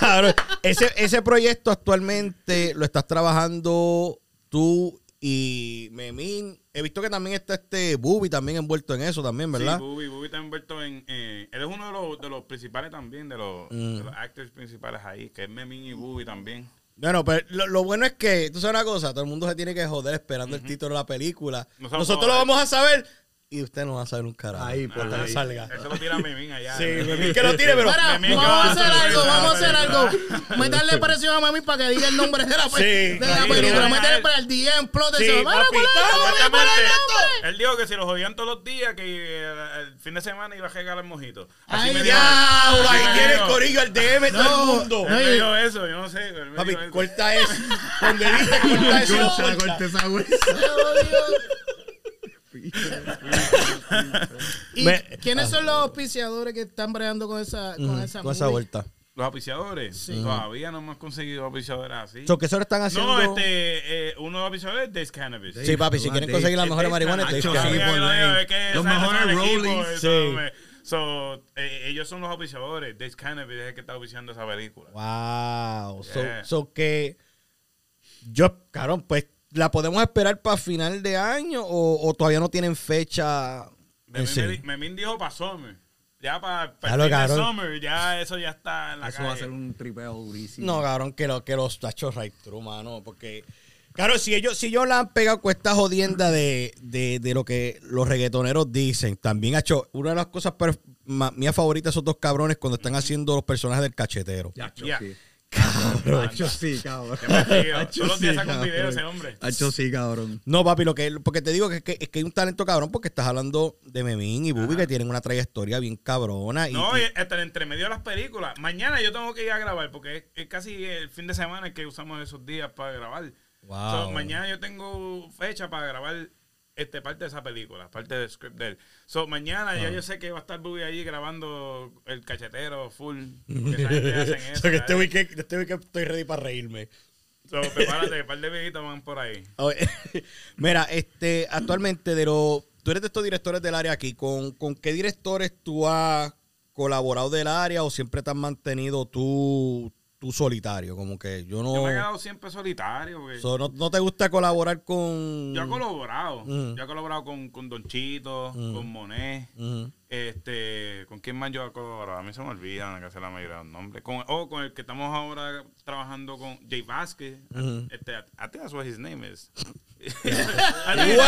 cabrón, ese, ese proyecto actualmente lo estás trabajando tú y Memín. He visto que también está este Bubi también envuelto en eso también, ¿verdad? Sí, Bubi, Bubi está envuelto en. eh, él es uno de los, de los principales también, de los, Mm. de los actors principales ahí, que es Memín y Bubi también. Bueno, pero lo, lo bueno es que, tú sabes una cosa, todo el mundo se tiene que joder esperando el título de la película. Nosotros lo vamos a saber y usted no va a saber un carajo. Ahí, por que ahí. salga. Eso lo tira Memín allá. Sí, Memín que lo tire, pero. Memín, vamos a hacer algo, vamos a hacer algo. Meterle presión a mami para que diga el nombre de la, pe- Sí, de la película. Meterle para el DM, plot Sí, papi, ¿cuál es. Él dijo que si lo jodían todos los días, que eh, el fin de semana iba a regalar mojito. Así Ay, me dijo. ¡Diablo! Ahí tiene el corillo, el DM todo el mundo. Él me dijo eso, yo no sé. Papi, corta eso. Donde dice corta eso. Corta. corta esa güey. ¿Y Me- quiénes son los auspiciadores que están bregando con esa, con esa, Con esa movie? vuelta. Los auspiciadores. Todavía no hemos conseguido auspiciadores así. So, ¿Qué se lo están haciendo? no, este, eh, uno de los auspiciadores es Days Cannabis. Sí, papi, si quieren conseguir la mejor marihuana, dicen sí, que- por ley. Los mejores rollies. Sí. So, eh, ellos son los auspiciadores. Days Cannabis es el que está auspiciando esa película. Wow. So, Yeah. so que yo, cabrón, pues la podemos esperar para final de año o, o todavía no tienen fecha en Memín, sí. Memín dijo para Summer. Ya para el cabrón. Summer, ya eso ya está en la Eso va a ser un tripeo durísimo. No, cabrón, que, lo, que los tachos right true, mano, porque... Claro, si ellos, si ellos la han pegado con esta jodienda de, de, de lo que los reggaetoneros dicen, también ha hecho una de las cosas mías favoritas esos dos cabrones cuando están haciendo los personajes del cachetero. Ya. sí. Cabrón. Hacho, sí, cabrón. Todos los días sí, saca un video cabrón. ese hombre. Hacho, sí, cabrón. No, papi, lo que, porque te digo que es, que es que hay un talento cabrón porque estás hablando de Memín y Bubi que tienen una trayectoria bien cabrona. Y, No, y- hasta el entre medio de las películas. Mañana yo tengo que ir a grabar porque es, es casi el fin de semana que usamos esos días para grabar. Wow. So, mañana yo tengo fecha para grabar este parte de esa película, parte del script de él. So, mañana Ah. ya yo sé que va a estar Bubi allí grabando el cachetero full. Que hacen eso, que este ¿eh? weekend, este weekend estoy ready para reírme. So, prepárate, un par de viejitos van por ahí. Mira, este, actualmente de los, tú eres de estos directores del área aquí, ¿con, con qué directores tú has colaborado del área o siempre te has mantenido tú, tú solitario? Como que yo no, Yo me he quedado siempre solitario. porque so, no, no te gusta colaborar con... Yo he colaborado. Mm. Yo he colaborado con, con Don Chito, con Monet. Este, ¿con quién más yo he colaborado? A mí se me olvidan que se la mayoría de los nombres. Con, oh, con el que estamos ahora trabajando con Jay Vázquez. Este, I think that's what his name is. ¡Wow!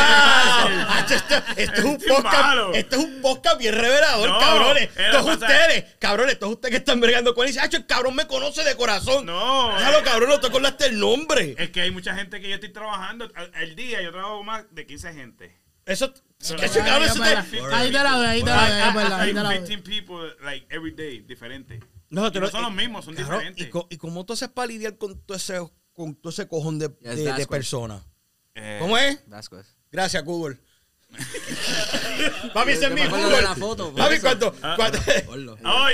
Hacho, Esto, esto es un Este podcast, esto es un podcast bien revelador, No, cabrones. pasa- ustedes, cabrones, estos ustedes que están bregando con él. Dice, Hacho, el cabrón me conoce de corazón. No. Déjalo, cabrón, no te acordaste el nombre. Es que hay mucha gente que yo estoy trabajando. Al, al día yo trabajo más de 15 gente. Eso, eso Ahí, te- ahí te la doy, ahí te la doy, ahí Hay te la doy. 15 people, like, every day, diferente. No, no son los mismos, son diferentes. ¿y, co- ¿Y cómo tú haces para lidiar con todo ese, con todo ese cojón de, personas? Eh, ¿Cómo es? Gracias, Google. Papi, ese es mi Google. Papi, cuando, cuando. Oh.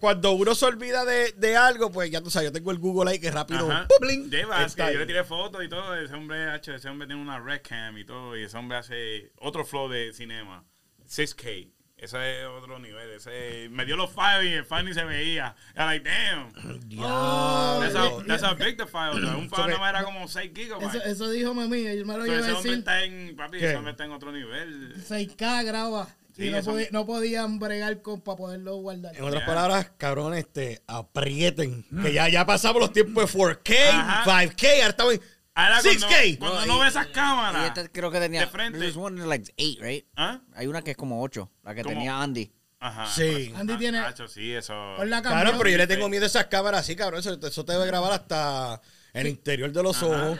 Cuando, uno se olvida de, de algo, pues ya tú sabes, yo tengo el Google ahí que rápido. ¡pum! está ahí. yo le tiré fotos y todo. Ese hombre, ese hombre tiene una red cam y todo. Y ese hombre hace otro flow de cinema. 6K. Ese es otro nivel. Ese, me dio los files y el file ni se veía. I'm like, damn. Diablo. That's how, that's how big the file. Un file nada más era como 6 gigabytes. Eso, eso dijo Mami, yo me lo So, iba a ese hombre decir. está en, papi, ¿Qué? ese hombre está en otro nivel. 6K graba. Sí, y no, eso- podí- no podían bregar con, para poderlo guardar. En otras Yeah. palabras, cabrón, este, aprieten. Que ya, ya pasamos los tiempos de 4K, Ajá. 5K, ahora estamos en Ahora, cuando, 6K. cuando No, no y- ve esas Y cámaras. esta creo que tenía. de frente. There's one like eight, right? ¿Ah? Hay una que es como ocho, la que Como- tenía Andy. Ajá. Sí. Andy Ah, tiene- Hacho, sí, eso. Claro, pero yo le tengo miedo a esas cámaras así, cabrón. Eso, eso te debe grabar hasta el interior de los ojos.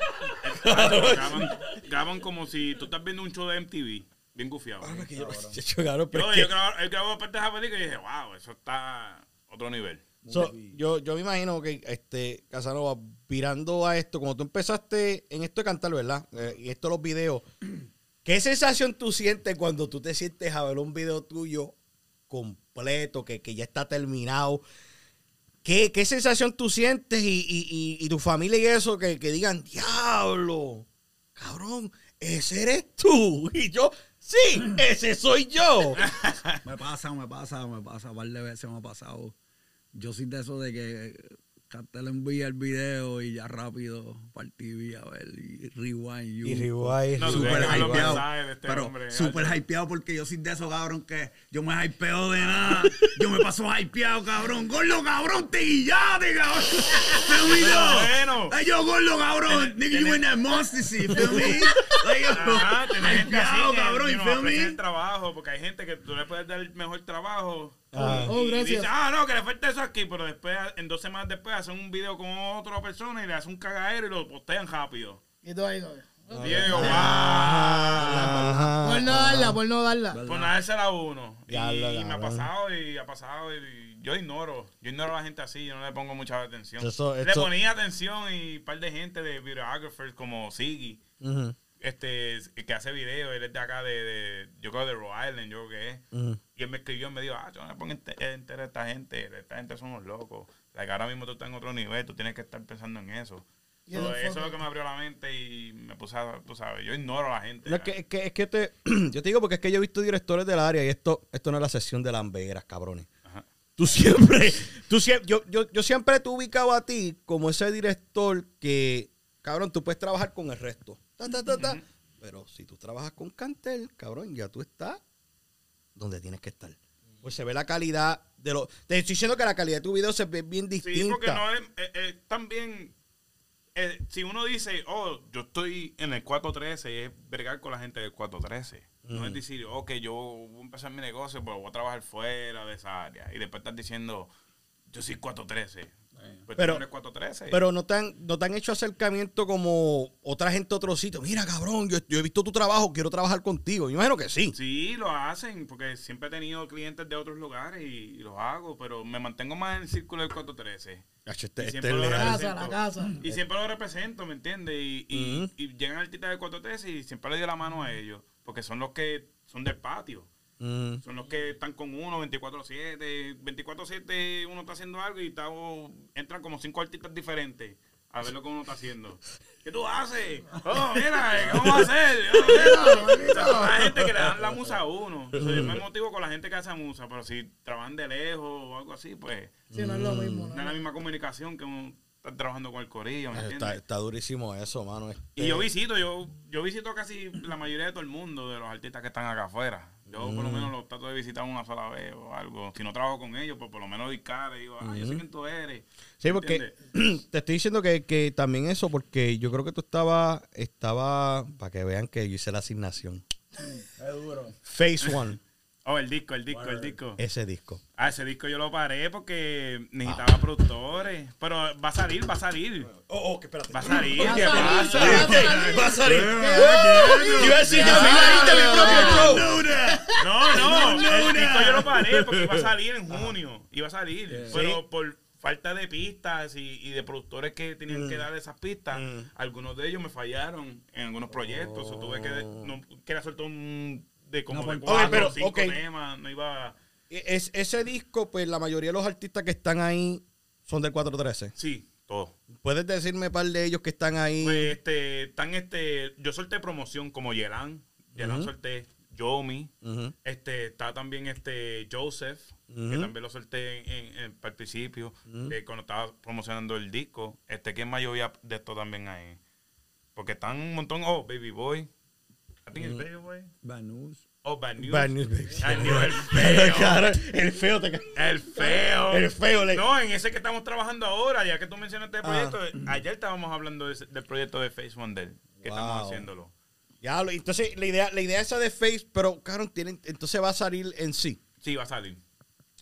Hacho, graban, graban como si tú estás viendo un show de MTV. Bien gufiado. Que yo- yo, pero Yo, es que- yo grabo, parte de esa película y dije, wow, eso está otro nivel. So, yo, yo me imagino que este Casanova, virando a esto, como tú empezaste en esto de cantar, ¿verdad? Eh, y esto los videos, ¿qué sensación tú sientes cuando tú te sientes a ver un video tuyo completo, que, que ya está terminado? ¿Qué, qué sensación tú sientes y, y- y- y tu familia y eso que, que digan, diablo, cabrón, ese eres tú? Y yo, sí, ese soy yo. Me pasa, me pasa, me pasa. Un par de veces me ha pasado. Yo soy de eso de que Castel envía el video y ya rápido el TV a ver y rewind. you. Y rewind, No, los hypeado. este pero hombre, súper Aldo. hypeado porque yo soy de esos cabrón que yo me hypeo de nada. Yo me paso hypeado, cabrón. Gordo, cabrón, te guillate, cabrón. Feel me, though? Bueno. Yo, gordo, cabrón. Nigga, you in that monster, see, feel me? Like, Ajá, hypeado, cabrón, you feel me? el trabajo, porque hay gente que tú le puedes dar el mejor trabajo. Ah. y- Oh, y gracias. dice, ah, no, que le falta eso aquí, pero después, en dos semanas después, hacen un video con otra persona y le hacen un cagadero y lo postean rápido. Y tú ahí, no. Yo digo, Ajá. Por no darla, por no darla. por dársela a uno. Y, Ya lo y me ha pasado y ha pasado y yo ignoro. Yo ignoro a la gente así, yo no le pongo mucha atención. Eso- Le esto- ponía atención y un par de gente de videographers como Siggy. Ujú, este que hace videos, él es de acá de, de- yo creo de Rhode Island, yo creo que es. Y él me escribió y me dijo, ah, yo no me pongo enter- entera a esta gente, esta gente son unos locos. Like, ahora mismo tú estás en otro nivel, tú tienes que estar pensando en eso. So, eso es lo que me abrió la mente y me puse a, tú sabes, yo ignoro a la gente. No, es, que, es, que, es que te, yo te digo porque es que yo he visto directores del área y esto, esto no es la sesión de lamberas, cabrones. Ajá. Tú siempre, tú siempre, yo, yo, yo siempre te he ubicado a ti como ese director que, cabrón, tú puedes trabajar con el resto. Ta, ta, ta, ta. Pero si tú trabajas con Cantel, cabrón, ya tú estás donde tienes que estar. Pues se ve la calidad de los. Te estoy diciendo que la calidad de tu video se ve bien distinta. Sí, porque no es, eh, eh, también, eh, si uno dice, oh, yo estoy en el 413, es bregar con la gente del 413. No es decir, ok, yo voy a empezar mi negocio, pero voy a trabajar fuera de esa área. Y después estás diciendo, yo soy 413. Pues Pero- no eres 413. Pero no te, han, no te han hecho acercamiento como otra gente a otro sitio. Mira, cabrón, yo, yo he visto tu trabajo, quiero trabajar contigo. Yo imagino que sí. Sí, lo hacen, porque siempre he tenido clientes de otros lugares y, y los hago, pero me mantengo más en el círculo del 413. Hacho, Y este- este siempre es lo leal. casa, represento. la casa. Y siempre lo represento, ¿me entiendes? Y, y, y llegan artistas del 413 y siempre le doy la mano a ellos, porque son los que son del patio. Mm. Son los que están con uno 24-7. 24-7 uno está haciendo algo y está, entran como cinco artistas diferentes a ver lo que uno está haciendo. ¿Qué tú haces? Oh, mira, ¿qué vamos a hacer? Oh, hay gente que le dan la musa a uno. O sea, yo me motivo con la gente que hace musa, pero si trabajan de lejos o algo así, pues Sí, no es lo mismo. no ¿no? es la misma comunicación que uno está trabajando con el corillo, ¿me Está, entiendes? está durísimo eso, mano. Este- Y yo visito, yo, yo visito casi la mayoría de todo el mundo, de los artistas que están acá afuera. Yo por lo menos los trato de visitar una sola vez o algo. Si no trabajo con ellos, pues por lo menos doy cara y digo, ah, yo sé quién tú eres. Sí, porque te estoy diciendo que, que también eso, porque yo creo que tú estabas, estaba, para que vean que yo hice la asignación. Phase One, Oh, el disco, el disco, el disco. ese disco. Ah, ese disco yo lo paré porque necesitaba productores. Pero va a salir, va a salir. Oh, oh, que espérate. Va a salir. A ¿qué pasa? va a salir. Va a salir. ¿Qué? Yo iba a decir, ya me de mi propio show. No, no, el disco yo lo paré porque iba a salir en junio. Iba a salir. Pero por falta de pistas y, y de productores que tenían que dar esas pistas, algunos de ellos me fallaron en algunos proyectos. O tuve que, no, quería soltar un de como de Ok, cuatro pero, o cinco temas. No iba. Es, ese disco, pues la mayoría de los artistas que están ahí son del 413. Sí, todo. ¿Puedes decirme un par de ellos que están ahí? Pues este, están este, yo solté promoción como Yelan, Yelan Ujú. solté, Yomi, este, está también este Joseph, que también lo solté en, en- principio, eh, cuando estaba promocionando el disco. Este, ¿quién más yo de esto también ahí? Porque están un montón, oh, Baby Boy. I think it's Baby Boy. Bad news. Oh, Bad News. Bad News, baby. Bad News, el feo. Cara, el feo te El feo. El feo le- No, en ese que estamos trabajando ahora, ya que tú mencionaste el Ah. proyecto, ayer estábamos hablando de del proyecto de Face One que Wow. estamos haciéndolo. Ya, entonces la idea, la idea esa de Face, pero cabrón, tienen, entonces va a salir en sí. Sí, va a salir.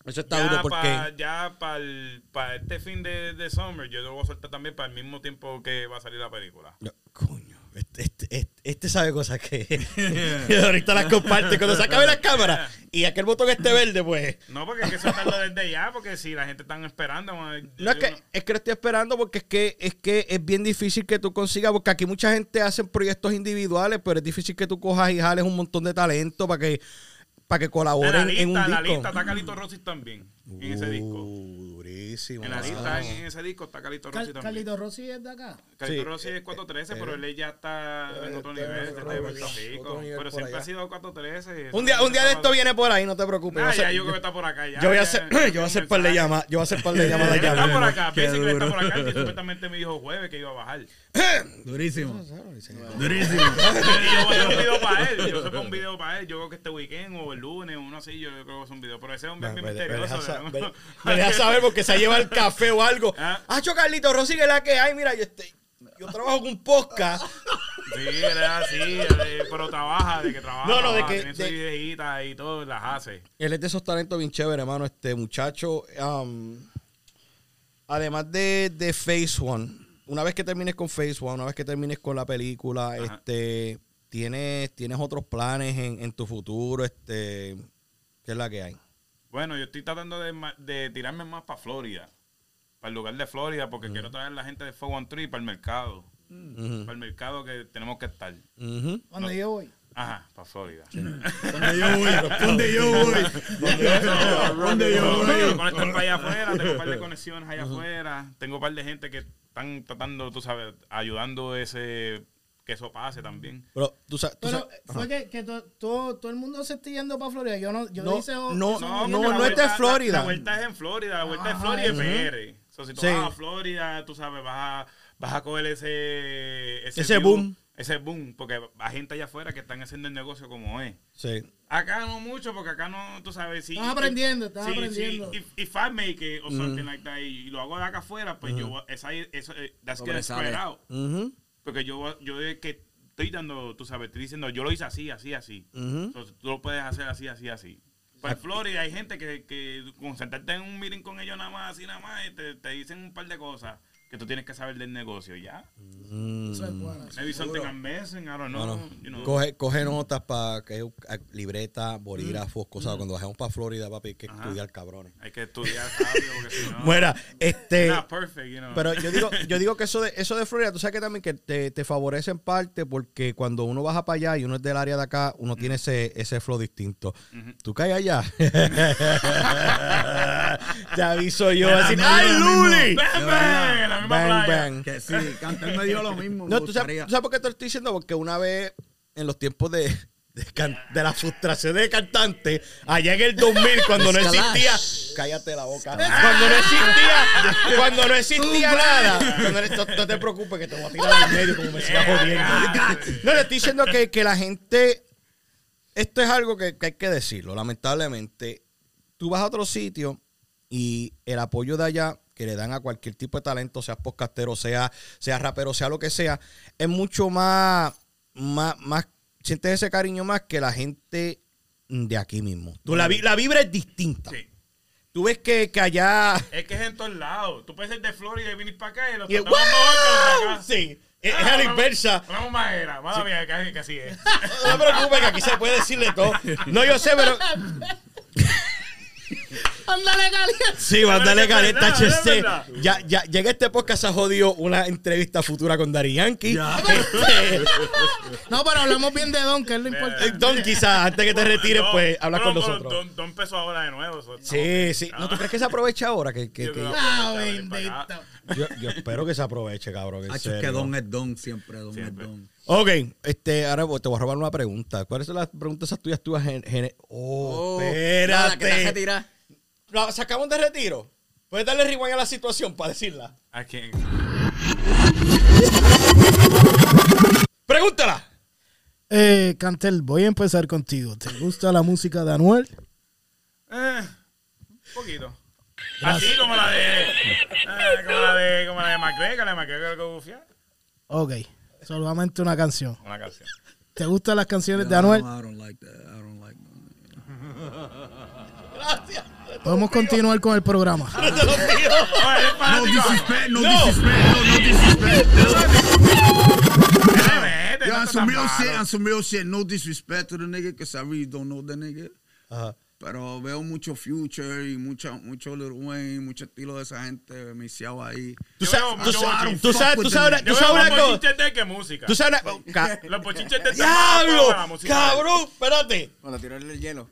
Eso está ya duro porque. pa- ya para este fin de, de summer, yo lo voy a soltar también para el mismo tiempo que va a salir la película. No, coño, este, este, este, este sabe cosas que ahorita las comparte. Cuando se acabe la cámara y aquel botón esté verde, pues. No, porque hay que soltarlo desde ya, porque si la gente está esperando. No es que, es que lo estoy esperando porque es que, es que es bien difícil que tú consigas, porque aquí mucha gente hace proyectos individuales, pero es difícil que tú cojas y jales un montón de talento para que para que En la colaboren en, un lista, en la disco. lista está Calito Rossi también. En ese disco. Uh, durísimo. En la lista, en, en ese disco está Calito Rossi Cal- también. Carlito Rossi es de acá. Calito Sí. Rossi es 413, pero él ya está en otro nivel, en está nivel, Puerto Rico. Pero siempre allá. ha sido 413. Un día, un día de esto viene por ahí, no te preocupes. Nah, yo, ya yo creo que está por acá. Ya, yo voy a hacer, ya, yo voy a hacer un par de llamadas, yo voy a hacer par de llamadas ya. está por acá, Basically está por acá. Y supuestamente me dijo jueves que iba a bajar. Durísimo. Durísimo. Yo voy a hacer un video para él. Yo saco un video para él. Yo creo que este weekend o el lunes, uno así, yo creo que es un video. Pero ese hombre es Me, bien me misterioso. Me- me deja saber porque se lleva el café o algo. Ah. Ah, Carlito Rossi, que es la que hay. Mira, yo, estoy, yo trabajo con un podcast. Sí, es así, es- pero trabaja, de que trabaja. No, no, de que- Tiene sus de- ideitas y todo, las hace. Él es de esos talentos bien chéveres, hermano. Este muchacho, um, además de, de Phase One, una vez que termines con Phase One, una vez que termines con la película, Ajá. este, tienes, tienes otros planes en, en tu futuro, este, ¿qué es la que hay? Bueno, yo estoy tratando de, de tirarme más para Florida. Para el lugar de Florida, porque quiero traer a la gente de 413 para el mercado. Ujú. Para el mercado que tenemos que estar. Ujú. Donde yo voy. Ajá, para Florida. ¿Dónde yo voy? ¿Dónde yo voy? ¿Dónde yo Tengo voy? conectar para allá afuera, tengo un par de conexiones allá afuera, tengo un par de gente que están tratando, tú sabes, ayudando ese que eso pase también. Pero tú sabes, tú Pero sabes- fue que, que to- todo, todo el mundo se está yendo para Florida. Yo no, yo No, hice o- no, o- no, no, la no es vuelta- de la- Florida. La, vuelta es en Florida, la vuelta es Florida y. PR. So, si tú Sí. vas a Florida, tú sabes, vas a, vas a coger ese, Ese view, boom. Ese boom, porque hay gente allá afuera que están haciendo el negocio como es. Sí. Acá no mucho, porque acá no, tú sabes, si... Estás aprendiendo, estás sí, aprendiendo. Sí, if, if I make it or something like that y, y lo hago de acá afuera, pues yo, esa, eso, eh, that's getting Sobresale. spread out. Ujú, Porque yo, yo es que estoy dando, tú sabes, estoy diciendo, yo lo hice así, así, así. Entonces, tú lo puedes hacer así, así, así. Pues en Florida hay gente que, que con sentarte en un meeting con ellos nada más, así nada más, y te, te dicen un par de cosas que tú tienes que saber del negocio, ¿ya? Eso es bueno. Maybe something I'm missing, I don't know, Bueno, you know. coge, coge notas para que libreta, bolígrafos, cosas. Cuando bajemos para Florida, papi, hay que Ajá. estudiar cabrones. Hay que estudiar rápido porque si no... Bueno, este. Not perfect, you know. Pero yo digo, yo digo que eso de, eso de Florida, tú sabes que también que te, te favorece en parte porque cuando uno baja para allá y uno es del área de acá, uno tiene ese, ese flow distinto. Tú caes allá. te aviso yo. No ¡Ay, es lo mismo". Luli! Bang, bang, en la misma Bang, playa. bang. Que sí, Cantel me dio lo mismo. No, me ¿tú sabes, tú sabes por qué te lo estoy diciendo? Porque una vez, en los tiempos de, de, can- de la frustración de cantante, allá en el 2000, cuando no existía... Cállate la boca. Cuando no existía... Cuando no existía nada. cuando no, te preocupes que te voy a tirar al medio como me sigas jodiendo. No, le estoy diciendo que, que la gente... Esto es algo que, que hay que decirlo, lamentablemente. Tú vas a otro sitio y el apoyo de allá que le dan a cualquier tipo de talento, sea podcastero, sea, sea rapero, sea lo que sea, es mucho más, más, más, sientes ese cariño más que la gente de aquí mismo. Tú, la, vi- la vibra es distinta. Sí. Tú ves que, que allá... Es que es en todos lados. Tú puedes ser de Florida y venir para acá y los Y mejor que acá. Sí, es, Ah, es a la inversa. Hablamos más era. Madre mía, que, que así es. No te preocupes que aquí se puede decirle todo. No, yo sé, pero... Ándale, caliente. Sí, verdad, es HC. Ya, ya, llega este podcast ha jodido una entrevista futura con Dari Yankee. Ya. Este, No, pero hablamos bien de Don, que es lo importante. Don, quizás antes que te retires, No, pues habla no, con pero nosotros. Don, Don empezó ahora de nuevo. so- Sí, sí. ¿No tú crees que se aprovecha ahora? Que, que- Yo que- Ah, yo, yo espero que se aproveche, cabrón. Hacho, es que. Don es Don siempre, Don Siempre. es Don. Ok, este, ahora te voy a robar una pregunta. ¿Cuáles son las preguntas esas tuyas tuyas? gen- gen- Oh, Oh, nada, que te espérate. retirar. ¿La sacamos de retiro? ¿Puedes darle rewind a la situación para decirla? ¿A quién? ¡Pregúntala! Eh, Cantel, voy a empezar contigo. ¿Te gusta la música de Anuel? Eh, un poquito. Así como la de. eh, como la de. Como la de McGregor, la de McGregor que bufiar. Ok, solamente una canción. Una canción. ¿Te gustan las canciones de I Anuel? don't, I don't like that. I don't like that. Podemos continuar con el programa. No disrespect, no, No. disrespect, no, no disrespect. Yo, no on some real shit, on some real shit, no disrespect to the nigga, because I really don't know the nigga. Ajá. Pero veo mucho Future y mucho, mucho Lil Wayne, mucho estilo de esa gente misiado ahí. Tú sabes, tú sabes, tú sabes, tú sabes, Yo tú sabes una cosa. de que música. Tú sabes Los bochinches de ¡Diablo! ¡Cabrón! Espérate. Cuando tiró el hielo.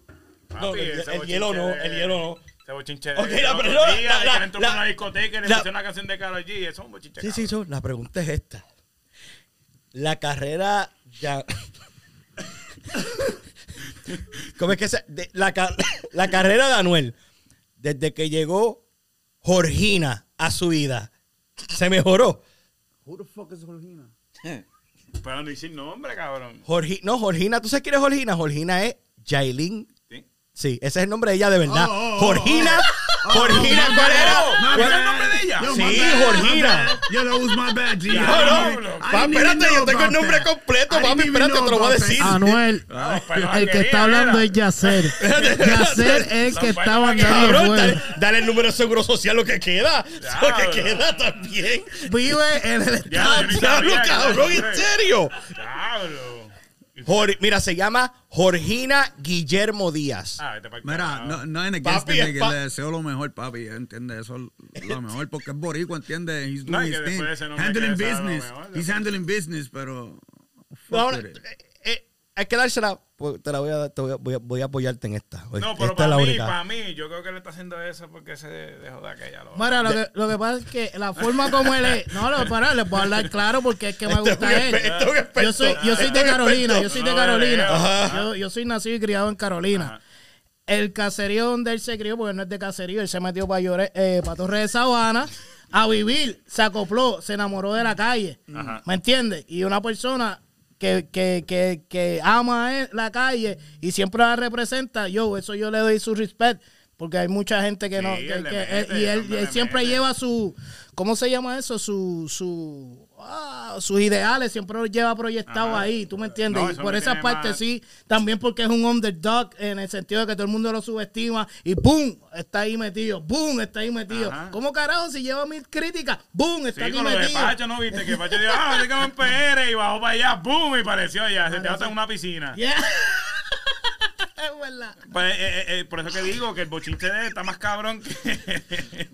No, el, hielo no, el hielo no. Ese bochinche Ok, la- días, la- la- entró la- una discoteca y le la- puso una canción de Karol G. Eso es un bochinche. Sí, sí, cabrón. so, la pregunta es esta. La carrera ya. ¿Cómo es que se.? de- la, la carrera de Anuel, desde que llegó Jorgina a su vida, se mejoró. Who the fuck is Jorgina? Pero no decir nombre, cabrón. Jorgi- no, Jorgina, ¿tú sabes quién es Jorgina? Jorgina es Jailin. Sí. Ese es el nombre de ella de verdad. Oh, oh, oh, Jorgina. Jorgina, my ¿cuál bad. era? ¿Cuál- ¿Ese es el nombre de ella? Yo, Sí, Jorgina. Yo, that was my bad, G. No, no. even- I Pa, didn't even espérate, yo tengo el nombre that. completo, papi, espérate, te lo voy a decir. Anuel, No, el que está hablando era. es Yacer. Yacer es el que está Cabrón, fuego. dale, dale el número de seguro social, lo que queda. Lo que queda también. Vive en el que cabrón, era en serio. Diablo. Jor- mira, se llama Jorgina Guillermo Díaz. Ah, pa'l Mira, no, no en against Papi, pa- le deseo lo mejor, papi. Entiende eso lo mejor porque es boricua, entiende. He's No, doing que his thing. Handling que business. mejor, He's handling business, pero. fuck No, with it. eh, eh, hay que dársela. pues, Te la voy a, dar, te voy a, voy a- voy a apoyarte en esta. No, Esta pero es para la mí, única. para mí, yo creo que él está haciendo eso porque se dejó de aquella. Lo, Mira, lo que, lo que pasa es que la forma como él es. No, lo para, le puedo hablar claro porque es que me Este es gusta él. este. Yo soy, yo soy Este de Carolina, yo soy de Carolina. Yo, yo soy nacido y criado en Carolina. El caserío donde él se crió, porque no es de caserío, él se metió para Llore- eh, pa' Torres de Sabana a vivir, se acopló, se enamoró de la calle. Ajá. ¿Me entiendes? Y una persona que, que, que, que ama eh, la calle y siempre la representa, yo, eso yo le doy su respeto. Porque hay mucha gente que Sí, no. que- él le que- mete, eh, y él, hombre él le siempre mete. lleva su. ¿Cómo se llama eso? Su. su ah, sus ideales siempre los lleva proyectados Ajá. ahí, ¿tú me entiendes? No, y por esa parte sí, también porque es un underdog en el sentido de que todo el mundo lo subestima y ¡boom! Está ahí metido, ¡boom! Está ahí metido. Ajá. ¿Cómo carajo si lleva mil críticas? ¡boom! Está Sí, aquí lo de metido. Pacho, ¿no viste? Que Pacho dijo, ah, que en PR y bajó para allá, ¡boom! Y pareció ya, se te en una piscina. Yeah. Es verdad. Pues, eh, eh, eh, por eso que digo que el bochinche de él está más cabrón que...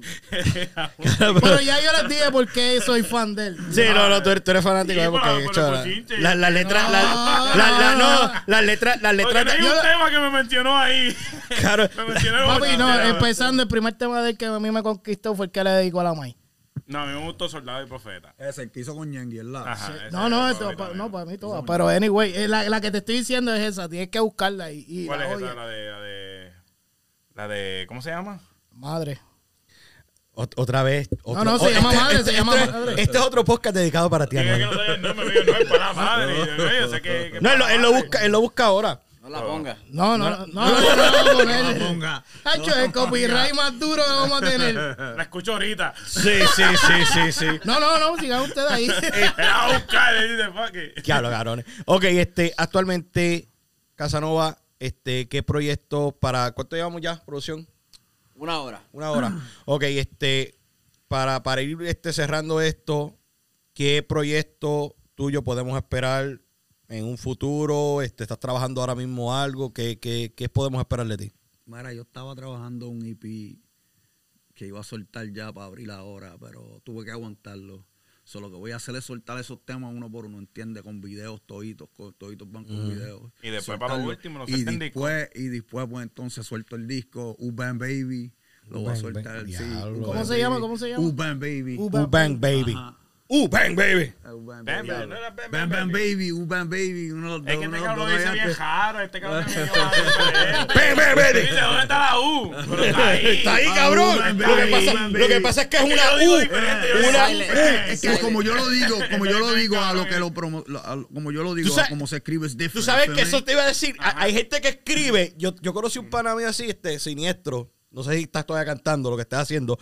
Pero ya yo les dije por qué soy fan de él. Sí, no, no, tú eres, tú eres fanático Sí, eh, porque por- he por hecho el la, bochinche. la, la letra, No. la, la, la- no, las letras, las Porque letras. no hay yo- un tema que me mencionó ahí. Claro. me mencionó Papi, no, empezando, el primer tema del que a mí me conquistó fue el que le dedicó a la May. No, a mí me gustó Soldado y Profeta. Ese el que hizo con Yengi, ¿verdad? Ajá, ese No, no, esto, pa- no, para mí todas. Pero anyway, eh, la, la que te estoy diciendo es esa, tienes que buscarla y, y ¿Cuál la es esa? La de, la de... La de... ¿Cómo se llama? Madre. Ot- Otra vez. otro- no, se oh, llama este- madre, este- se llama este- madre. Este es otro podcast dedicado para ti, no no es para la madre. No, él lo, busca, él lo busca ahora. No la ponga. No, no, no, no, no, no, no, él. Ponga. Hacho, el copyright más duro que vamos a tener. La escucho ahorita. Sí, sí, sí, sí, sí. No, no, no, sigan ustedes ahí. Dice, fuck it. Diablo, cabrones. Ok, este, actualmente, Casanova, este, ¿qué proyecto para. ¿Cuánto llevamos ya, producción? Una hora. Una hora. Ok, este, para, para ir este, cerrando esto, ¿qué proyecto tuyo podemos esperar en un futuro? Este, ¿Estás trabajando ahora mismo algo? ¿Qué, qué, qué podemos esperar de ti? Mira, yo estaba trabajando un EP que iba a soltar ya para abrir ahora, pero tuve que aguantarlo. Solo que voy a hacer es soltar esos temas uno por uno, ¿entiendes? Con videos, toditos, con, toditos van con videos. Y después, para lo último, lo y en disco. después, y después, pues entonces suelto el disco, Uban Baby. Lo voy a soltar, sí. ¿Cómo se llama? ¿Cómo se llama? Uban Baby. Uban U-Bang Baby. Ajá. Baby. Uban Bam, Baby. bam, no era bam, Bam bam, Bam baby. Baby, Uban Baby. Uno Es que este los cabrón dice bien raro. Este cabrón diferente. Bam, bam, baby. Dice, ¿dónde está la U? Pero está ahí. Está ahí, Ah, cabrón. Lo que, Baby, pasa, Uban lo que Baby. pasa es que es una U. diferente, Una. Es que como yo lo digo, como yo lo digo a lo que lo promo, como yo lo digo, a como se escribe es different. Tú sabes que ¿me eso te iba a decir. Hay gente que escribe. Yo, yo conocí un pana mío así, este, siniestro. No sé si estás todavía cantando lo que estás haciendo.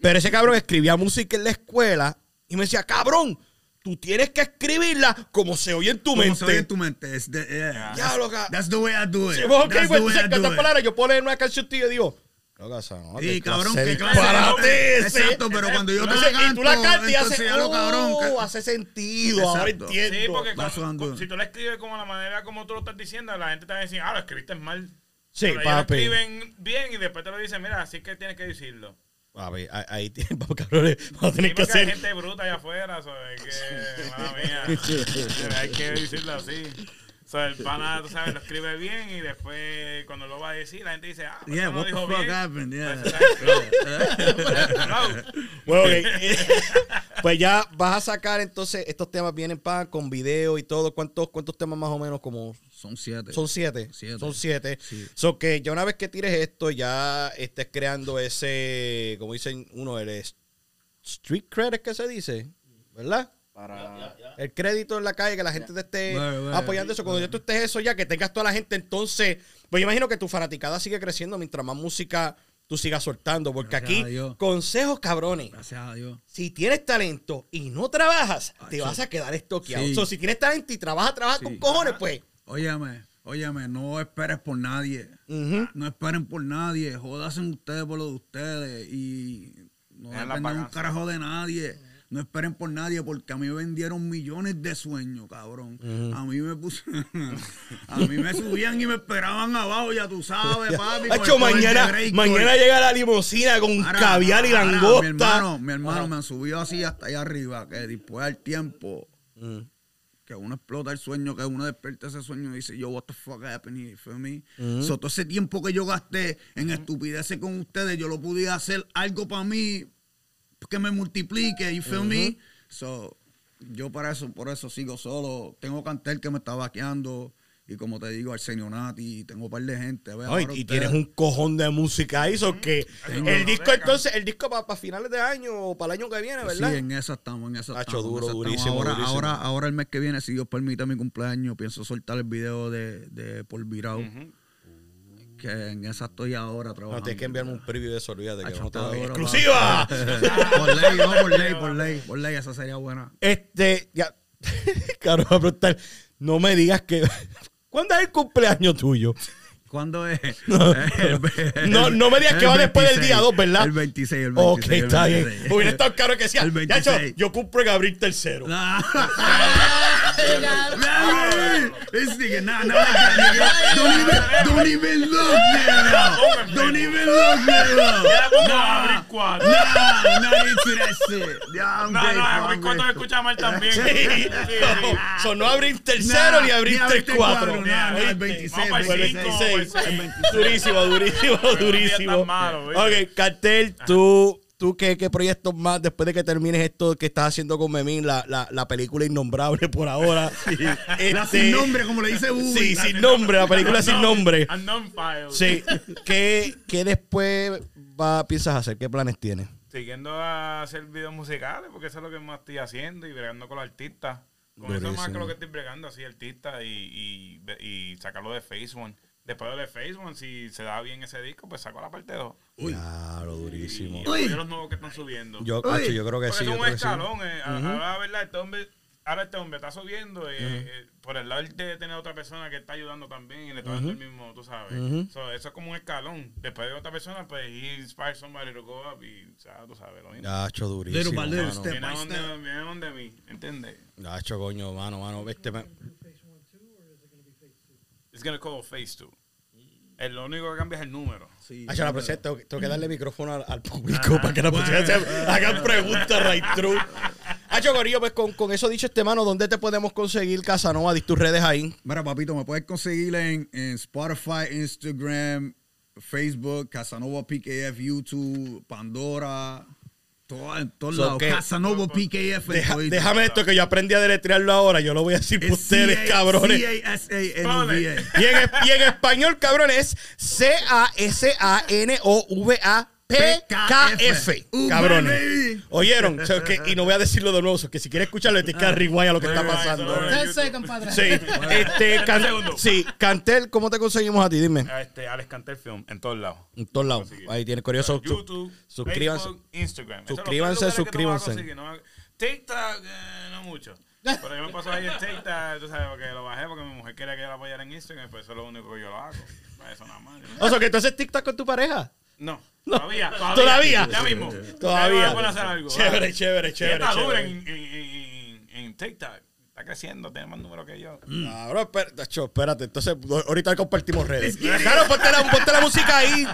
Pero ese cabrón escribía música en la escuela y me decía, cabrón, tú tienes que escribirla como se oye en tu Como mente. se oye en tu mente. Es de- yeah. Ya, loca. That's the way I do it. Sí, pues, ok, That's pues the way I do palabras yo pongo en una canción tuya y digo, loca, no, Sí, cabrón, qué clase. Exacto, pero cuando yo te la y tú la canto, cantas y haces, cabrón, oh, que- hace sentido, ahora Exacto. entiendo. Sí, porque como- como- doing. si tú lo escribes como la manera como tú lo estás diciendo, la gente te va a decir, ah, lo escribiste mal. Sí, Pero ellos lo papi. escriben bien y después te lo dicen, mira, así que tienes que decirlo. A ver, ahí- tienen, cabrones, vamos a tener Sí, que porque hay hacer. gente bruta allá afuera, so, es que, mala mía, hay que decirlo así. So, el pana, tú sabes, lo escribe bien y después cuando lo va a decir, la gente dice, ah, pues Yeah, no lo what the dijo fuck bien. happened? Yeah. Bueno, ok. Pues ya vas a sacar entonces, estos temas vienen pan con video y todo. ¿Cuántos, cuántos temas más o menos? Como Son siete. son siete. Siete. Son siete. Sí. So que ya una vez que tires esto, ya estés creando ese, como dicen uno, el street credit que se dice, ¿verdad? Para... El crédito en la calle, que la gente te esté Bueno, bueno. apoyando eso. Cuando ya tú estés eso ya, que tengas toda la gente, entonces, pues yo imagino que tu fanaticada sigue creciendo mientras más música tú sigas soltando. Porque Gracias aquí, consejos cabrones. Gracias a Dios. Si tienes talento y no trabajas, te vas a quedar estoqueado. Sí. So, si tienes talento y trabajas, trabajas Sí. con cojones, pues. Óyeme, óyeme, no esperes por nadie. No esperen por nadie. Jodasen ustedes por lo de ustedes. Y no dependan un carajo de nadie. No esperen por nadie porque a mí me vendieron millones de sueños, cabrón. A mí me puse... a mí me subían y me esperaban abajo, ya tú sabes, papi. Hacho, mañana, mañana llega la limusina con caviar y langosta. Mi hermano, mi hermano me han subido así hasta allá arriba, que después del tiempo Mm. que uno explota el sueño, que uno despierta ese sueño y dice, yo, what the fuck happened here, feel me? Mm. So, todo ese tiempo que yo gasté en estupideces con ustedes, yo lo podía hacer algo para mí que me multiplique, you feel me? So, yo para eso, por eso sigo solo. Tengo Cantel que me está vaqueando. Y como te digo, Arsenio Nati, tengo un par de gente. Ve, Ay, ahora y ustedes- tienes un cojón de música ahí, so que Tengo- el disco entonces, el disco para finales de año o para el año que viene, ¿verdad? Sí, en esa estamos, en esa Hacho, estamos. duro, esa estamos. durísimo, Ahora, durísimo. ahora, ahora el mes que viene, si Dios permite mi cumpleaños, pienso soltar el video de, de Por Virao. Que en esa estoy ahora No, trabajando. tienes que enviarme un preview de eso, olvídate que no te doy. ¡Exclusiva! por ley, no, por ley, por ley, por ley, esa sería buena. Este, ya. Claro, a preguntar. No me digas que. ¿Cuándo es el cumpleaños tuyo? ¿Cuándo es? No, no me digas que El va después del 26, día 2, ¿verdad? El 26, el 26. Ok, el está bien. 26. Hubiera estado caro que decía. El "Ya, 26. cho, yo cumplo en abril tercero. Nah, This nigga, nah, nah, nah, nigga. Don't even, don't even look, nigga. Don't even look, nigga. Vamos a Nah, abrir cuatro. nah, not into that shit. Yeah, I'm No, grateful, no, grateful. escucha mal también. Sí. Sí, sí. So, no abril tercero Nah, ni abril ni abril 3 cuatro, 4. nah, nah, el Vamos 26, para el el 5, 26. para el 6. Durísimo, durísimo, durísimo. ok, Cartel, tú, tú qué, qué proyectos más después de que termines esto que estás haciendo con Memín, la, la, la película innombrable por ahora. Este, La sin nombre, como le dice Bubi. Sí, La sin nombre, la película sin nombre. Sí. ¿Qué, qué después va, piensas hacer? ¿Qué planes tienes? Siguiendo a hacer videos musicales, porque eso es lo que más estoy haciendo y bregando con los artistas. Con eso es más Durísimo. que lo que estoy bregando, así, artistas y, y, y sacarlo de Facebook. Después de Facebook, si se da bien ese disco, pues saco la parte 2. Claro, durísimo. Y apoyo los nuevos que están subiendo. Yo, Uy. Yo creo que Porque sí. es un que sí. escalón. eh. A- Ahora, la verdad, este hombre, ahora este hombre está subiendo eh, eh, por el lado de tener otra persona que está ayudando también y le está dando el mismo, tú sabes. So, eso es como un escalón. Después de otra persona, pues, he inspire somebody to go up y, o sea, tú sabes, lo mismo. Hacho, durísimo. Little mano. step. Viene donde, viene donde mí, ¿entiendes? Hacho, coño, mano, mano. Este, me- It's gonna call Phase 2. El lo único que cambia es el número. Sí, la próxima tengo, que- tengo que darle micrófono al, al público para que la próxima se hagan preguntas right through. Hacho, Corillo, pues con, con eso dicho este mano, ¿dónde te podemos conseguir Casanova? Di tus redes ahí. Mira, papito, me puedes conseguir en, en Spotify, Instagram, Facebook, Casanova PKF, YouTube, Pandora, todo, en todos So lados. que- Casanova PKF. Deja- déjame esto que yo aprendí a deletrearlo ahora. Yo lo voy a decir por Es ustedes, C-A- cabrones. Y en, español, cabrones, C-A-S-A-N-O-V-A. P-K-F, cabrones. ¿Oyeron? Que- y no voy a decirlo de nuevo, so que si quieres escucharlo, tienes que dar rewind a lo que está pasando. solo Ten seconds, padre. Sí, este, Can- sí, Cantel, ¿cómo te conseguimos a ti? Dime. Este, Alex Cantel Film, en todos lados. En todos lados. Ahí tienes curioso. YouTube, suscríbanse. Facebook, Instagram. Suscríbanse, suscríbanse. TikTok, eh, no mucho. Pero yo me paso ahí en TikTok, tú sabes, porque lo bajé porque mi mujer quería que yo la apoyara en Instagram, pues eso es lo único que yo lo hago. Para Eso nada más. O sea, que entonces TikTok con tu pareja. No, todavía, todavía. ¿Todavía? Ya mismo. Todavía. Voy a hacer algo. Chévere, chévere, chévere, está dura chévere. en, en, en, TikTok. Está creciendo, tiene más números que yo. Espérate, Tacho, espérate. Entonces, ahorita compartimos redes. Claro, ponte la, ponte la música ahí.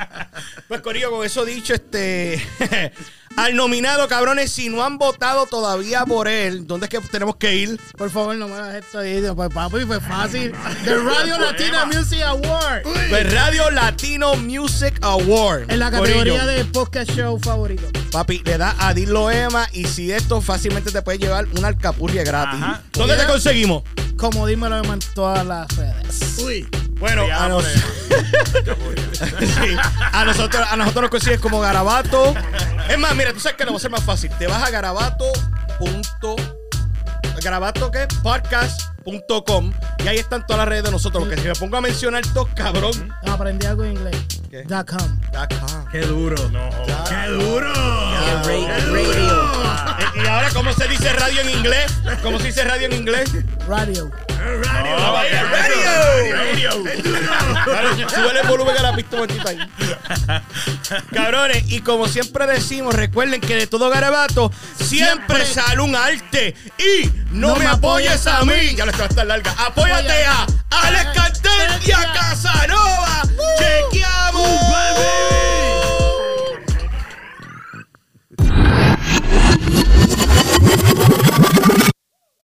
Pues, Corillo, con eso dicho, este. al nominado, cabrones. Si no han votado todavía por él, ¿dónde es que tenemos que ir? Por favor, no me hagas esto ahí. Pues, papi, pues fácil. The Radio Latina Music Award. Pues Radio Latino Music Award. En la categoría Corillo. de podcast show favorito. Papi, le da a Dilo Ema y si esto fácilmente te puede llevar una alcapurria gratis. Ajá. ¿Dónde te conseguimos? Como dímelo en todas las redes. Uy. Bueno, a, nos- Sí, a nosotros, a nosotros nos consigues como Garabato. Es más, mira, tú sabes que lo va a ser más fácil. Te vas a garabato. punto- Garabato qué? Podcast.com y ahí están todas las redes de nosotros. Porque si me pongo a mencionar todo, cabrón. Aprendí algo en inglés. ¿Qué? Dot com. Qué duro. No. Qué duro. Eh, Y ahora, ¿cómo se dice radio en inglés? ¿Cómo se dice radio en inglés? Radio. Ah, vaya, radio. Claro, súbele el volumen a la pista un momentito ahí. Cabrones, y como siempre decimos, recuerden que de todo garabato siempre sale un arte. Y no, No me me apoyes apoyes a mí. Ya lo estoy hasta larga. Apóyate a Alex Cartel y a Casanova. ¡Chequeamos!